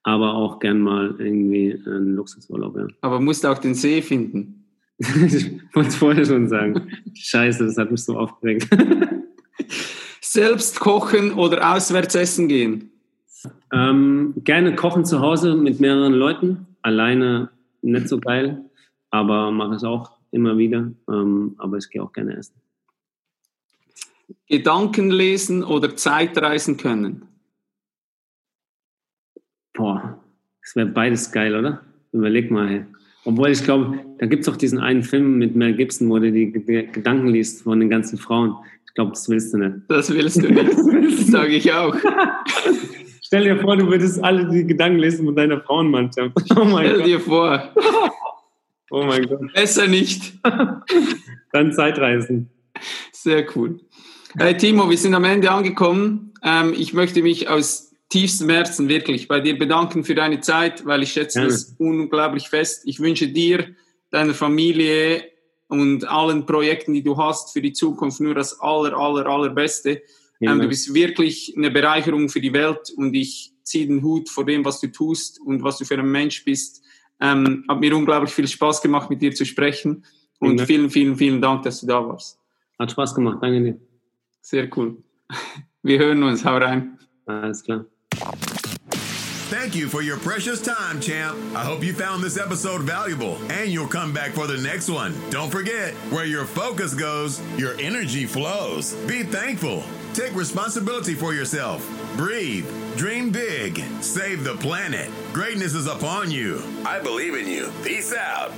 Aber auch gern mal irgendwie einen Luxusurlaub, ja. Aber musst du auch den See finden. ich wollte es vorher schon sagen. Scheiße, das hat mich so aufgeregt. Selbst kochen oder auswärts essen gehen? Ähm, gerne kochen zu Hause mit mehreren Leuten. Alleine nicht so geil, aber mache es auch immer wieder. Ähm, aber ich gehe auch gerne essen. Gedanken lesen oder Zeitreisen können? Boah, das wäre beides geil, oder? Überleg mal. Hey. Obwohl ich glaube, da gibt es auch diesen einen Film mit Mel Gibson, wo du die Gedanken liest von den ganzen Frauen. Ich glaube, das willst du nicht. Das willst du nicht. das sage ich auch. Stell dir vor, du würdest alle die Gedanken lesen von deiner Frauenmannschaft. Oh Stell Gott. dir vor. Oh mein Gott. Besser nicht. Dann Zeitreisen. Sehr cool. Hey Timo, wir sind am Ende angekommen. Ähm, ich möchte mich aus tiefstem Herzen wirklich bei dir bedanken für deine Zeit, weil ich schätze ja. das unglaublich fest. Ich wünsche dir, deiner Familie und allen Projekten, die du hast für die Zukunft, nur das aller, aller, allerbeste. Ähm, du bist wirklich eine Bereicherung für die Welt und ich ziehe den Hut vor dem, was du tust und was du für ein Mensch bist. Ähm, hat mir unglaublich viel Spaß gemacht, mit dir zu sprechen und vielen, vielen, vielen Dank, dass du da warst. Hat Spaß gemacht, danke dir. Sehr cool. Wir hören uns, hau rein. Alles klar. Thank you for your precious time, champ. I hope you found this episode valuable and you'll come back for the next one. Don't forget, where your focus goes, your energy flows. Be thankful. Take responsibility for yourself. Breathe. Dream big. Save the planet. Greatness is upon you. I believe in you. Peace out.